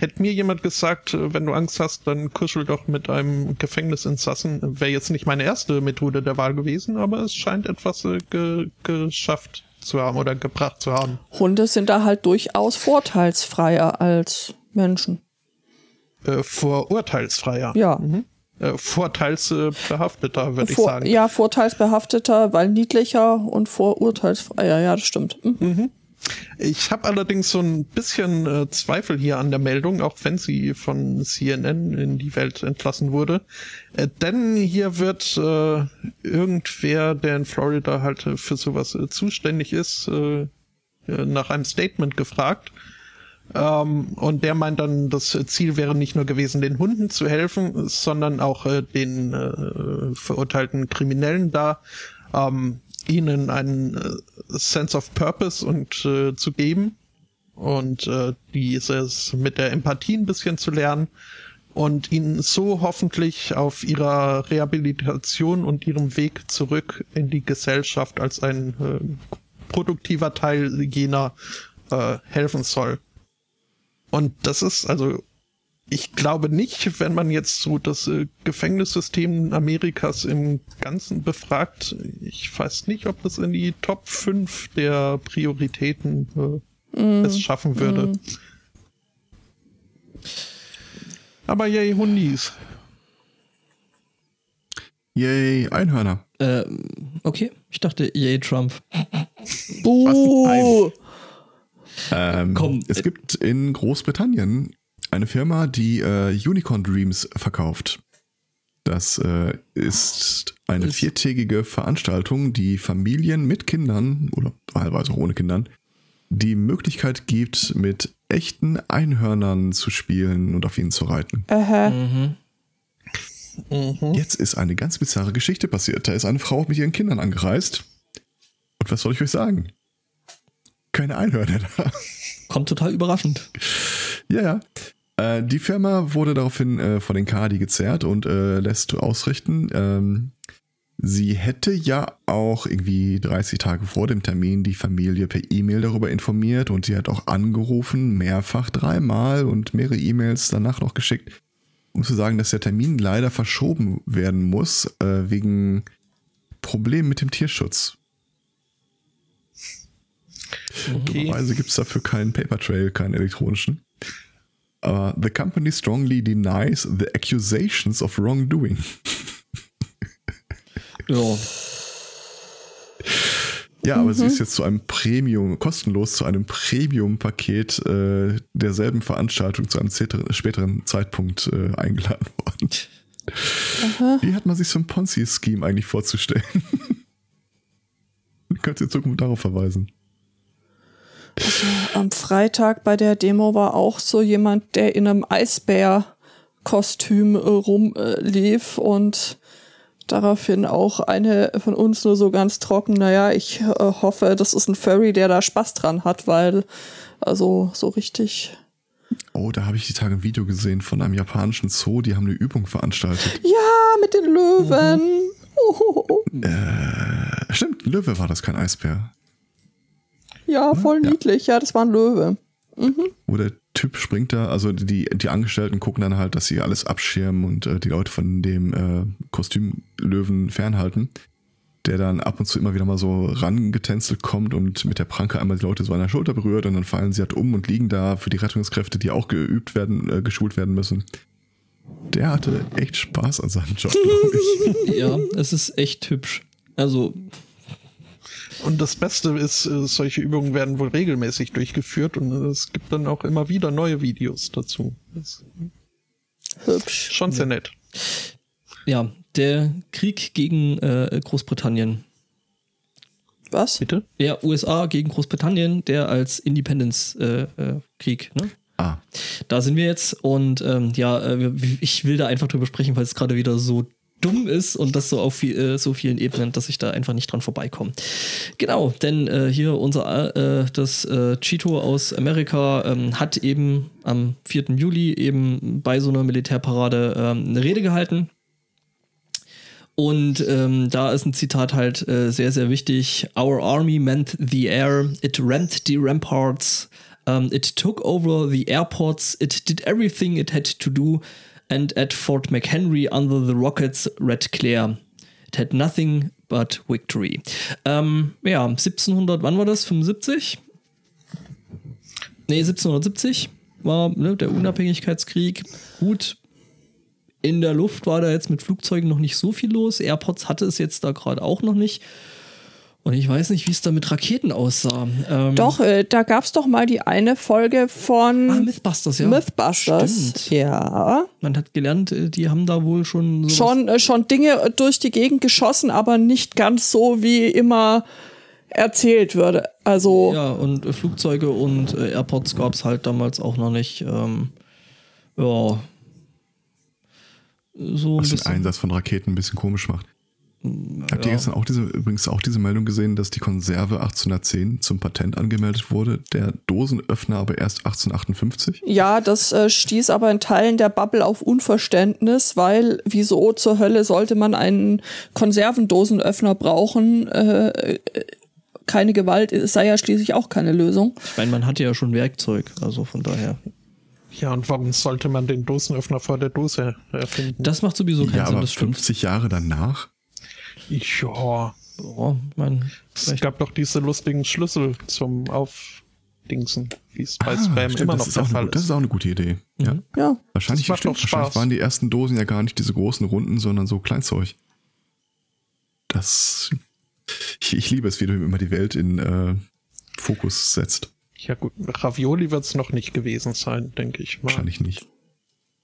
hätte mir jemand gesagt, äh, wenn du Angst hast, dann kuschel doch mit einem Gefängnisinsassen. Wäre jetzt nicht meine erste Methode der Wahl gewesen, aber es scheint etwas äh, ge geschafft zu haben oder gebracht zu haben. Hunde sind da halt durchaus vorteilsfreier als Menschen. Äh, vorurteilsfreier. Ja. Äh, vorteilsbehafteter, würde ich Vor, sagen. ja, vorteilsbehafteter, weil niedlicher und vorurteilsfreier. Ja, das stimmt. Mhm. Ich habe allerdings so ein bisschen äh, Zweifel hier an der Meldung, auch wenn sie von CNN in die Welt entlassen wurde. Äh, denn hier wird äh, irgendwer, der in Florida halt für sowas äh, zuständig ist, äh, äh, nach einem Statement gefragt. Ähm, und der meint dann, das Ziel wäre nicht nur gewesen, den Hunden zu helfen, sondern auch den verurteilten Kriminellen da ähm, ihnen einen äh, Sense of Purpose und äh, zu geben und äh, dieses mit der Empathie ein bisschen zu lernen und ihnen so hoffentlich auf ihrer Rehabilitation und ihrem Weg zurück in die Gesellschaft als ein äh, produktiver Teil jener äh, helfen soll. Und das ist also ich glaube nicht, wenn man jetzt so das äh, Gefängnissystem Amerikas im Ganzen befragt, ich weiß nicht, ob das in die Top 5 der Prioritäten äh, Mm. es schaffen würde. Aber yay, Hundis. Yay, Einhörner. Äh, okay, ich dachte, yay, Trump. Buh. Ähm, Komm, es äh, gibt in Großbritannien eine Firma, die äh, Unicorn Dreams verkauft. Das äh, ist eine Ist- viertägige Veranstaltung, die Familien mit Kindern oder teilweise auch ohne Kindern die Möglichkeit gibt, mit echten Einhörnern zu spielen und auf ihnen zu reiten. Aha. Mhm. Mhm. Jetzt ist eine ganz bizarre Geschichte passiert. Da ist eine Frau mit ihren Kindern angereist. Und was soll ich euch sagen? Keine Einhörner da. Kommt total überraschend. Ja, ja. Äh, die Firma wurde daraufhin äh, von den Kadi gezerrt und äh, lässt ausrichten. Ähm, sie hätte ja auch irgendwie 30 Tage vor dem Termin die Familie per E-Mail darüber informiert und sie hat auch angerufen, mehrfach dreimal und mehrere E-Mails danach noch geschickt, um zu sagen, dass der Termin leider verschoben werden muss äh, wegen Problemen mit dem Tierschutz. Okay. Dummerweise gibt es dafür keinen Paper Trail, keinen elektronischen. Aber the company strongly denies the accusations of wrongdoing. Ja. Ja, aber sie ist jetzt zu einem Premium, kostenlos zu einem Premium-Paket äh, derselben Veranstaltung zu einem späteren, Zeitpunkt äh, eingeladen worden. Wie hat man sich so ein Ponzi-Scheme eigentlich vorzustellen? Könnt ihr in Zukunft darauf verweisen? Am Freitag bei der Demo war auch so jemand, der in einem Eisbär-Kostüm äh, rumlief und daraufhin auch eine von uns nur so ganz trocken, naja, ich äh, hoffe, das ist ein Furry, der da Spaß dran hat, weil also so richtig. Oh, da habe ich die Tage ein Video gesehen von einem japanischen Zoo, die haben eine Übung veranstaltet. Ja, mit den Löwen. Oh, Äh, stimmt, Löwe war das, kein Eisbär. Ja, voll Ja. niedlich. Ja, das war ein Löwe. Wo der Typ springt da, also die, die Angestellten gucken dann halt, dass sie alles abschirmen und äh, die Leute von dem äh, Kostümlöwen fernhalten. Der dann ab und zu immer wieder mal so rangetänzelt kommt und mit der Pranke einmal die Leute so an der Schulter berührt und dann fallen sie halt um und liegen da für die Rettungskräfte, die auch geübt werden, äh, geschult werden müssen. Der hatte echt Spaß an seinem Job, glaube ich. ja, es ist echt hübsch. Also, Und das Beste ist, äh, solche Übungen werden wohl regelmäßig durchgeführt und es gibt dann auch immer wieder neue Videos dazu. Das Hübsch. ist schon sehr nett. ja, der Krieg gegen äh, Großbritannien. Was? Bitte? Ja, USA gegen Großbritannien, der als Independence-Krieg, ne? Ah, Da sind wir jetzt und ähm, ja, äh, ich will da einfach drüber sprechen, weil es gerade wieder so dumm ist und das so auf viel, äh, so vielen Ebenen, dass ich da einfach nicht dran vorbeikomme. Genau, denn äh, hier unser äh, das äh, Cheeto aus Amerika ähm, hat eben am 4. Juli eben bei so einer Militärparade ähm, eine Rede gehalten. Und ähm, da ist ein Zitat halt äh, sehr, sehr wichtig. Our army meant the air, it rent the ramparts, um, it took over the airports, it did everything it had to do, and at Fort McHenry under the rockets read clear. It had nothing but victory. Ähm, ja, 1700, wann war das? 75? Nee, 1770 war ne, der Unabhängigkeitskrieg. Gut, in der Luft war da jetzt mit Flugzeugen noch nicht so viel los. Airports hatte es jetzt da gerade auch noch nicht. Und ich weiß nicht, wie es da mit Raketen aussah. Ähm, Doch, äh, da gab es doch mal die eine Folge von Ah, Mythbusters, ja. Mythbusters. Stimmt. Ja. Man hat gelernt, äh, die haben da wohl schon Schon, äh, schon Dinge durch die Gegend geschossen, aber nicht ganz so, wie immer erzählt würde. Also, Ja, und äh, Flugzeuge und äh, Airports gab es halt damals auch noch nicht. Ähm, ja. So ein Was den. Einsatz von Raketen ein bisschen komisch macht. Habt ihr ja. gestern auch diese, übrigens auch diese Meldung gesehen, dass die Konserve 1810 zum Patent angemeldet wurde, der Dosenöffner aber erst 1858? ja, das äh, stieß aber in Teilen der Bubble auf Unverständnis, weil wieso zur Hölle sollte man einen Konservendosenöffner brauchen? Äh, keine Gewalt es sei ja schließlich auch keine Lösung. Ich meine, man hatte ja schon Werkzeug, also von daher. Ja, und warum sollte man den Dosenöffner vor der Dose erfinden? Das macht sowieso keinen Ja, Sinn, aber das stimmt. 50 Jahre danach? Ja, Ja, ich mein, es gab doch diese lustigen Schlüssel zum Aufdingsen, wie es bei Spam Ah, stimmt, immer das, noch ist der auch eine, Fall gut- das ist. ist auch eine gute Idee. Ja. Ja, Wahrscheinlich, stimmt, doch wahrscheinlich waren die ersten Dosen ja gar nicht diese großen Runden, sondern so Kleinzeug. Das. Ich, ich liebe es, wie du immer die Welt in äh, Fokus setzt. Ja gut, Ravioli wird es noch nicht gewesen sein, denke ich mal. Wahrscheinlich nicht.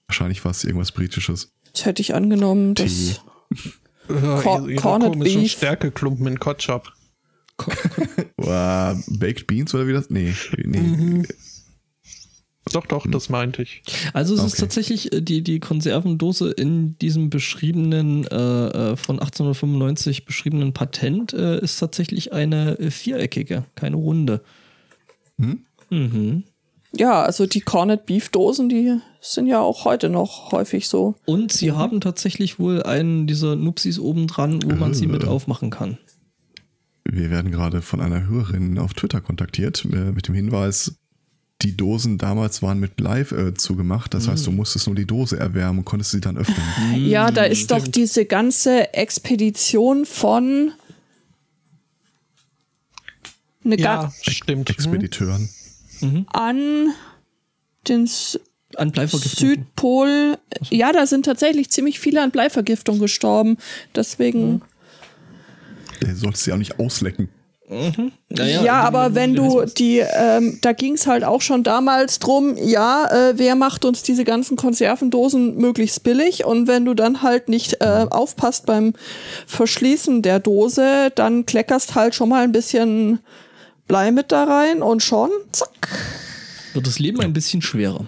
Wahrscheinlich war es irgendwas Britisches. das hätte ich angenommen, dass. Tee. Cor- ihre- Corned komischen Beef. Stärkeklumpen in Kotschap. Äh, Baked Beans oder wie das? Nee. nee. Mhm. Doch, doch, das meinte ich. Also es ist Okay. tatsächlich äh, die, die Konservendose in diesem beschriebenen, äh, äh, von 1895 beschriebenen Patent äh, ist tatsächlich eine äh, viereckige, keine runde. Hm? Mhm. Ja, also die Corned Beef Dosen, die sind ja auch heute noch häufig so. Und sie haben tatsächlich wohl einen dieser Nupsis obendran, wo man sie mit Äh. aufmachen kann. Wir werden gerade von einer Hörerin auf Twitter kontaktiert äh, mit dem Hinweis, die Dosen damals waren mit Blei äh, zugemacht. Das heißt, du musstest nur die Dose erwärmen und konntest sie dann öffnen. Ja, da ist doch diese ganze Expedition von eine Ja, stimmt. Hm. Expediteuren. an den S An. Südpol. Ja, da sind tatsächlich ziemlich viele an Bleivergiftung gestorben. Deswegen. Der solltest sie auch nicht auslecken. Naja, Ja, die- aber wenn du die, ähm, da ging es halt auch schon damals drum, ja, äh, wer macht uns diese ganzen Konservendosen möglichst billig? Und wenn du dann halt nicht äh, aufpasst beim Verschließen der Dose, dann kleckerst halt schon mal ein bisschen Blei mit da rein und schon, zack. wird das Leben ein bisschen schwerer.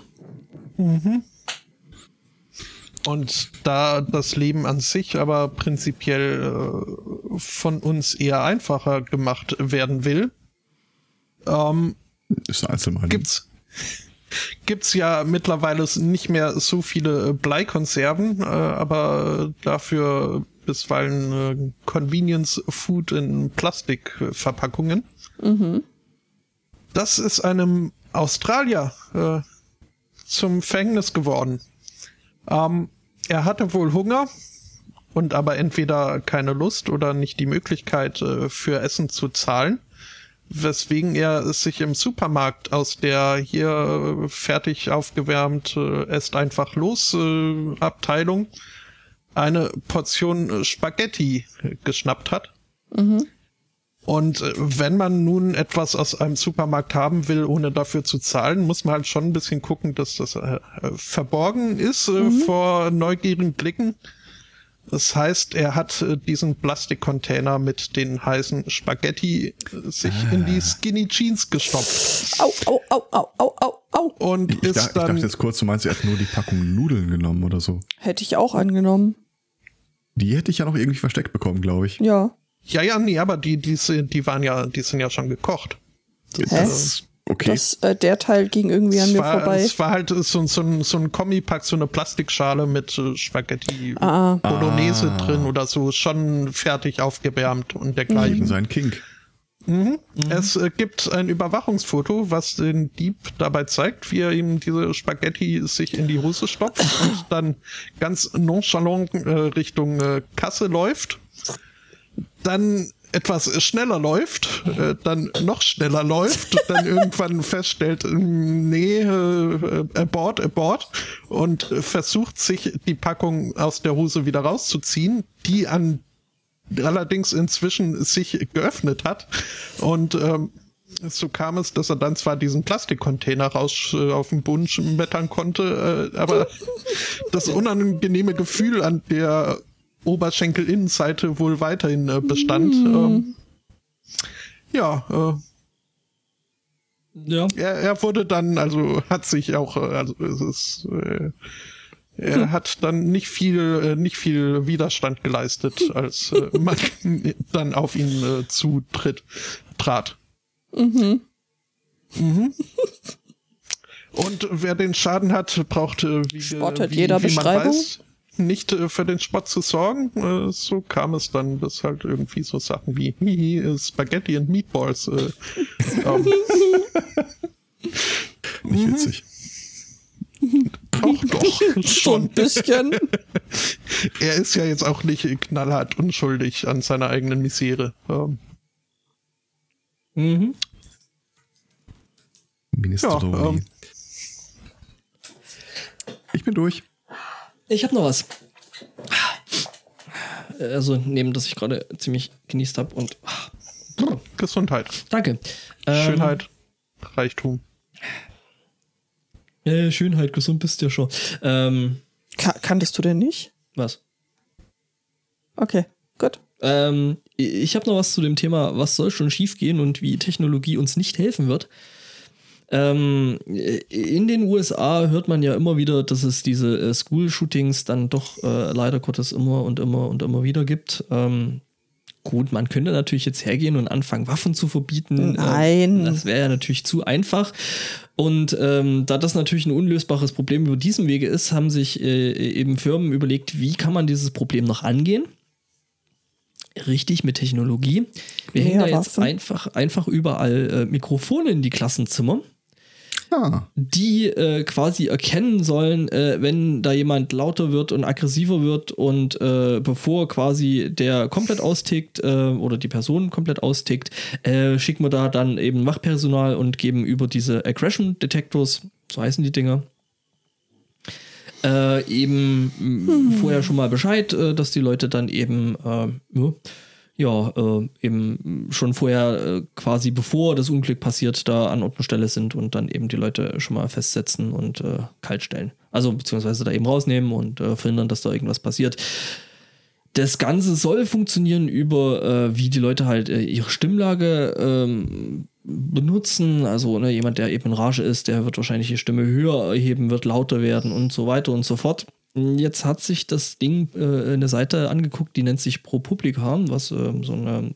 Und da das Leben an sich aber prinzipiell äh, von uns eher einfacher gemacht werden will, ähm, Ist Einzelmeinung. gibt's gibt's ja mittlerweile nicht mehr so viele Bleikonserven, äh, aber dafür bisweilen äh, Convenience Food in Plastikverpackungen. Das ist einem Australier äh, zum Fängnis geworden. Ähm, er hatte wohl Hunger und aber entweder keine Lust oder nicht die Möglichkeit äh, für Essen zu zahlen, weswegen er es sich im Supermarkt aus der hier äh, fertig aufgewärmt äh, esst einfach los äh, Abteilung eine Portion Spaghetti äh, geschnappt hat. Und äh, wenn man nun etwas aus einem Supermarkt haben will, ohne dafür zu zahlen, muss man halt schon ein bisschen gucken, dass das äh, äh, verborgen ist äh, vor neugierigen Blicken. Das heißt, er hat äh, diesen Plastikcontainer mit den heißen Spaghetti äh, sich in die Skinny Jeans gestopft Au, au, au, au, au, au, au. und Ich, ist dach, ich dachte dann jetzt kurz, du meinst, er hat nur die Packung Nudeln genommen oder so. Hätte ich auch angenommen. Die hätte ich ja noch irgendwie versteckt bekommen, glaube ich. Ja. Ja ja nee, aber die die sind- die waren ja die sind ja schon gekocht. Hä? Das, okay. Das, äh, der Teil ging irgendwie an Es mir war, vorbei. es war halt so, so, ein, so ein Kombipack, so eine Plastikschale mit äh, Spaghetti Ah. Bolognese Ah. drin oder so, schon fertig aufgewärmt und dergleichen. sein Kink. Es äh, gibt ein Überwachungsfoto, was den Dieb dabei zeigt, wie er ihm diese Spaghetti sich in die Hose stopft und dann ganz nonchalant äh, Richtung äh, Kasse läuft. Dann etwas schneller läuft, äh, dann noch schneller läuft, dann irgendwann feststellt, nee, äh, abort, abort und versucht sich die Packung aus der Hose wieder rauszuziehen, die an allerdings inzwischen sich geöffnet hat. Und ähm, so kam es, dass er dann zwar diesen Plastikcontainer raus äh, auf den Boden schmettern konnte, äh, aber das unangenehme Gefühl an der Oberschenkelinnenseite wohl weiterhin äh, bestand. Mm. Ähm, ja, äh, ja. Er, er wurde dann, also hat sich auch, äh, also es ist, äh, er hm. hat dann nicht viel, äh, nicht viel Widerstand geleistet, als äh, man dann auf ihn äh, zutritt, trat. Mhm. Mhm. Und wer den Schaden hat, braucht, äh, wie, Spottet wie, jeder wie Beschreibung? Weiß, nicht äh, für den Spott zu sorgen. Äh, so kam es dann, dass halt irgendwie so Sachen wie Hihi, äh, Spaghetti und Meatballs. Äh, ähm. Nicht witzig. Auch doch. so ein bisschen. er ist ja jetzt auch nicht knallhart unschuldig an seiner eigenen Misere. Ähm. Mhm. Minister ja, ähm. Ich bin durch. Ich habe noch was. Also neben, dass ich gerade ziemlich genießt habe und Gesundheit. Danke. Ähm, Schönheit, ähm, Reichtum. Ja, Schönheit, gesund bist du ja schon. Ähm, kan kanntest du denn nicht? Was? Okay, gut. Ähm, ich habe noch was zu dem Thema, was soll schon schiefgehen und wie Technologie uns nicht helfen wird. Ähm, in den USA hört man ja immer wieder, dass es diese äh, School-Shootings dann doch äh, leider Gottes immer und immer und immer wieder gibt. Ähm, gut, man könnte natürlich jetzt hergehen und anfangen, Waffen zu verbieten. Nein. Ähm, das wäre ja natürlich zu einfach. Und ähm, da das natürlich ein unlösbares Problem über diesem Wege ist, haben sich äh, eben Firmen überlegt, wie kann man dieses Problem noch angehen? Richtig mit Technologie. Wir ja, hängen da jetzt einfach, einfach überall äh, Mikrofone in die Klassenzimmer ah. die äh, quasi erkennen sollen, äh, wenn da jemand lauter wird und aggressiver wird und äh, bevor quasi der komplett austickt äh, oder die Person komplett austickt, äh, schicken wir da dann eben Wachpersonal und geben über diese Aggression Detectors, so heißen die Dinger, äh, eben hm. vorher schon mal Bescheid, dass die Leute dann eben ja, ja, äh, eben schon vorher äh, quasi bevor das Unglück passiert, da an Ort und Stelle sind und dann eben die Leute schon mal festsetzen und äh, kalt stellen. Also beziehungsweise da eben rausnehmen und äh, verhindern, dass da irgendwas passiert. Das Ganze soll funktionieren über, äh, wie die Leute halt äh, ihre Stimmlage ähm, benutzen. Also ne, jemand, der eben in Rage ist, der wird wahrscheinlich die Stimme höher erheben, wird lauter werden und so weiter und so fort. Jetzt hat sich das Ding äh, eine Seite angeguckt, die nennt sich ProPublica, was äh, so eine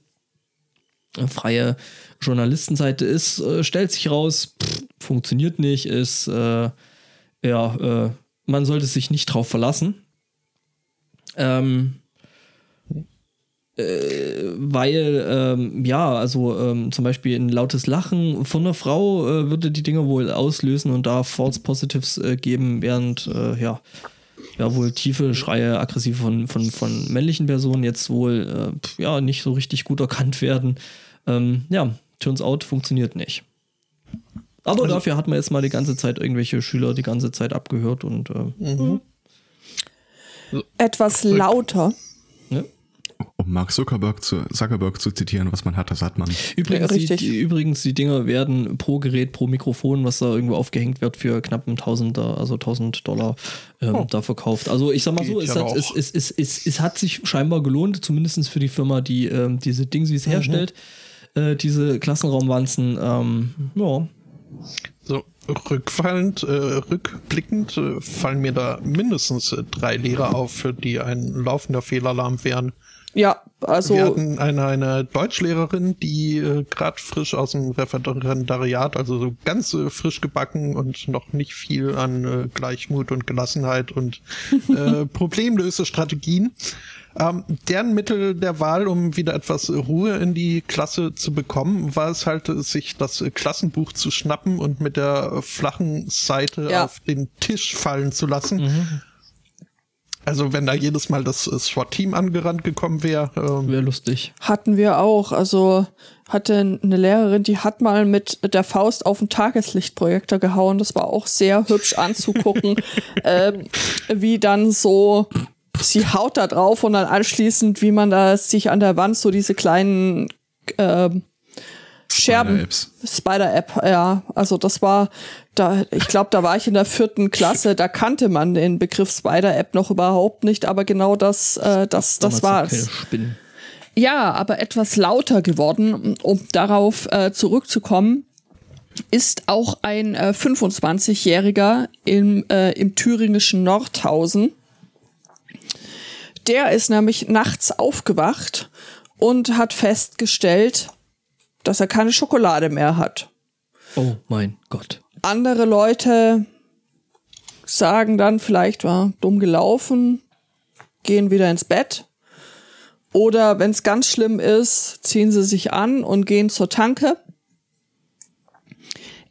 äh, freie Journalistenseite ist. Äh, stellt sich raus, pff, funktioniert nicht, ist, äh, ja, äh, man sollte sich nicht drauf verlassen. Ähm, weil, ähm, ja, also ähm, zum Beispiel ein lautes Lachen von einer Frau äh, würde die Dinge wohl auslösen und da False Positives äh, geben, während, äh, ja, ja wohl tiefe Schreie, aggressiv von, von, von männlichen Personen jetzt wohl äh, ja nicht so richtig gut erkannt werden. Ähm, ja, turns out funktioniert nicht. Aber also, dafür hat man jetzt mal die ganze Zeit irgendwelche Schüler die ganze Zeit abgehört und äh, mhm. etwas lauter. Um Mark Zuckerberg zu, Zuckerberg zu zitieren, was man hat, das hat man. Übrigens, ja, die, übrigens, die Dinger werden pro Gerät, pro Mikrofon, was da irgendwo aufgehängt wird, für knapp ein Tausender, also 1000 Dollar ähm, oh. da verkauft. Also ich sag mal Geht so, es, hat, es, es, es, es, es, hat sich scheinbar gelohnt, zumindest für die Firma, die ähm, diese Dingsies mhm. herstellt, äh, diese Klassenraumwanzen. Ähm, ja. So, rückfallend, äh, rückblickend äh, fallen mir da mindestens äh, drei Lehrer auf, die ein laufender Fehlalarm wären. Ja, also. Wir hatten eine, eine Deutschlehrerin, die äh, gerade frisch aus dem Referendariat, also so ganz äh, frisch gebacken und noch nicht viel an äh, Gleichmut und Gelassenheit und äh, Problemlösestrategien. Ähm, deren Mittel der Wahl, um wieder etwas Ruhe in die Klasse zu bekommen, war es halt, sich das Klassenbuch zu schnappen und mit der flachen Seite ja. auf den Tisch fallen zu lassen. Mhm Also wenn da jedes Mal das äh, SWAT-Team angerannt gekommen wäre. Ähm, Wäre lustig. Hatten wir auch. Also hatte eine Lehrerin, die hat mal mit der Faust auf den Tageslichtprojektor gehauen. Das war auch sehr hübsch anzugucken, ähm, wie dann so sie haut da drauf und dann anschließend, wie man da sich an der Wand so diese kleinen ähm, Scherben. Spider-App, ja. Also das war, da, ich glaube, da war ich in der vierten Klasse, da kannte man den Begriff Spider-App noch überhaupt nicht, aber genau das, äh, das, das keine Spinnen. Ja, aber etwas lauter geworden, um darauf äh, zurückzukommen, ist auch ein äh, 25-Jähriger im, äh, im thüringischen Nordhausen. Der ist nämlich nachts aufgewacht und hat festgestellt, dass er keine Schokolade mehr hat. Oh mein Gott. Andere Leute sagen dann vielleicht, war dumm gelaufen, gehen wieder ins Bett. Oder wenn es ganz schlimm ist, ziehen sie sich an und gehen zur Tanke.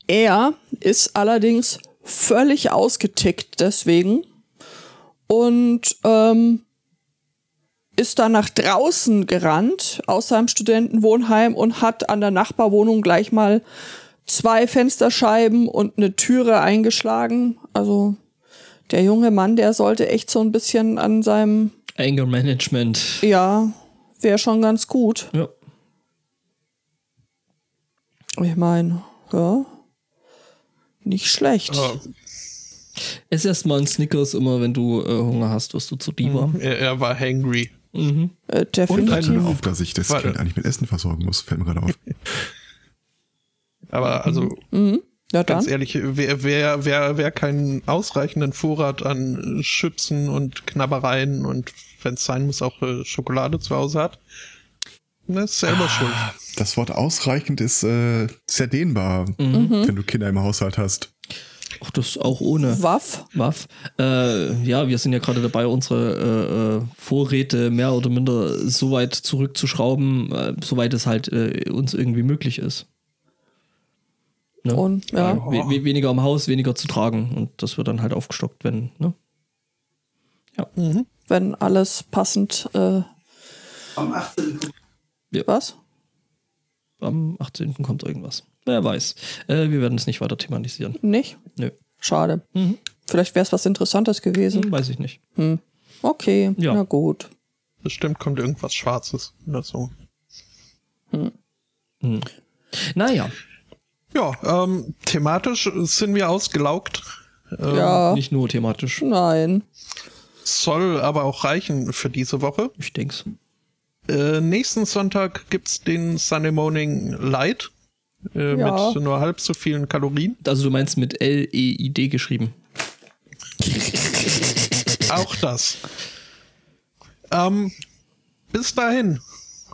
Er ist allerdings völlig ausgetickt deswegen und ähm, ist dann nach draußen gerannt aus seinem Studentenwohnheim und hat an der Nachbarwohnung gleich mal zwei Fensterscheiben und eine Türe eingeschlagen. Also der junge Mann, der sollte echt so ein bisschen an seinem, Anger Management. ja, wäre schon ganz gut. Ja. Ich meine, ja, nicht schlecht. äh, Ess erst mal einen Snickers immer, wenn du äh, Hunger hast, wirst du zu Diva. er, er war hangry. Äh, definitiv. Hör auf, dass ich das Warte. Kind eigentlich mit Essen versorgen muss, fällt mir gerade auf. Aber also ja, ganz ehrlich, wer, wer, wer, wer keinen ausreichenden Vorrat an Schützen und Knabbereien und wenn es sein muss auch äh, Schokolade zu Hause hat, ne, ist selber schuld. Das Wort ausreichend ist äh, sehr dehnbar, wenn du Kinder im Haushalt hast. Ach, das auch ohne Waff. Waff. Äh, ja, wir sind ja gerade dabei, unsere äh, Vorräte mehr oder minder so weit zurückzuschrauben, äh, soweit es halt äh, uns irgendwie möglich ist. Ne? Und ja, We we weniger am Haus, weniger zu tragen. Und das wird dann halt aufgestockt, wenn, ne? wenn alles passend. Äh, Am 18. kommt was? Am 18. kommt irgendwas. Wer weiß. Äh, wir werden es nicht weiter thematisieren. Nicht? Nö. Schade. Mhm. Vielleicht wäre es was Interessantes gewesen. Hm, weiß ich nicht. Okay, Ja. na gut. Bestimmt kommt irgendwas Schwarzes oder so. Naja, Ja, ähm, thematisch sind wir ausgelaugt. Ähm, ja, nicht nur thematisch. nein. Soll aber auch reichen für diese Woche. Ich denk's. Äh, nächsten Sonntag gibt's den Sunday Morning Light. Äh, Ja. Mit nur halb so vielen Kalorien. Also du meinst mit L-E-I-D geschrieben. Auch das. Ähm, bis dahin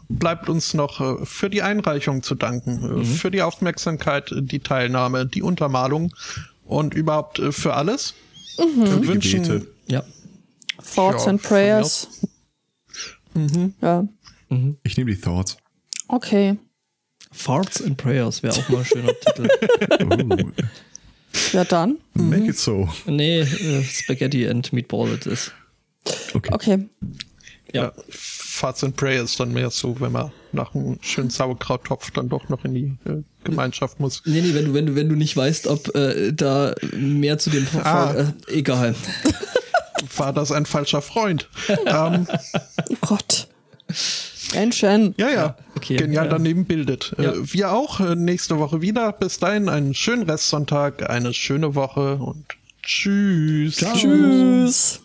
bleibt uns noch äh, für die Einreichung zu danken, äh, für die Aufmerksamkeit, äh, die Teilnahme, die Untermalung und überhaupt für alles. Wir Die wünschen Gebete. Ja. Thoughts Ja, and Prayers. Ja, Ich nehme die Thoughts. okay. Farts and Prayers wäre auch mal ein schöner Titel. Oh, Ja, dann. Make it so. Nee, äh, Spaghetti and Meatball it is. Okay. Okay. Ja. ja, Farts and Prayers dann mehr so, wenn man nach einem schönen Sauerkrauttopf dann doch noch in die äh, Gemeinschaft muss. Nee, nee, wenn du, wenn du, wenn du nicht weißt, ob äh, da mehr zu dem Ah. äh, egal. War das ein falscher Freund? ähm, Oh Gott. Menschen. Ja, ja. okay, Genial ja. daneben bildet. Ja. Äh, wir auch äh, nächste Woche wieder. Bis dahin einen schönen Restsonntag, eine schöne Woche und tschüss. Tschüss.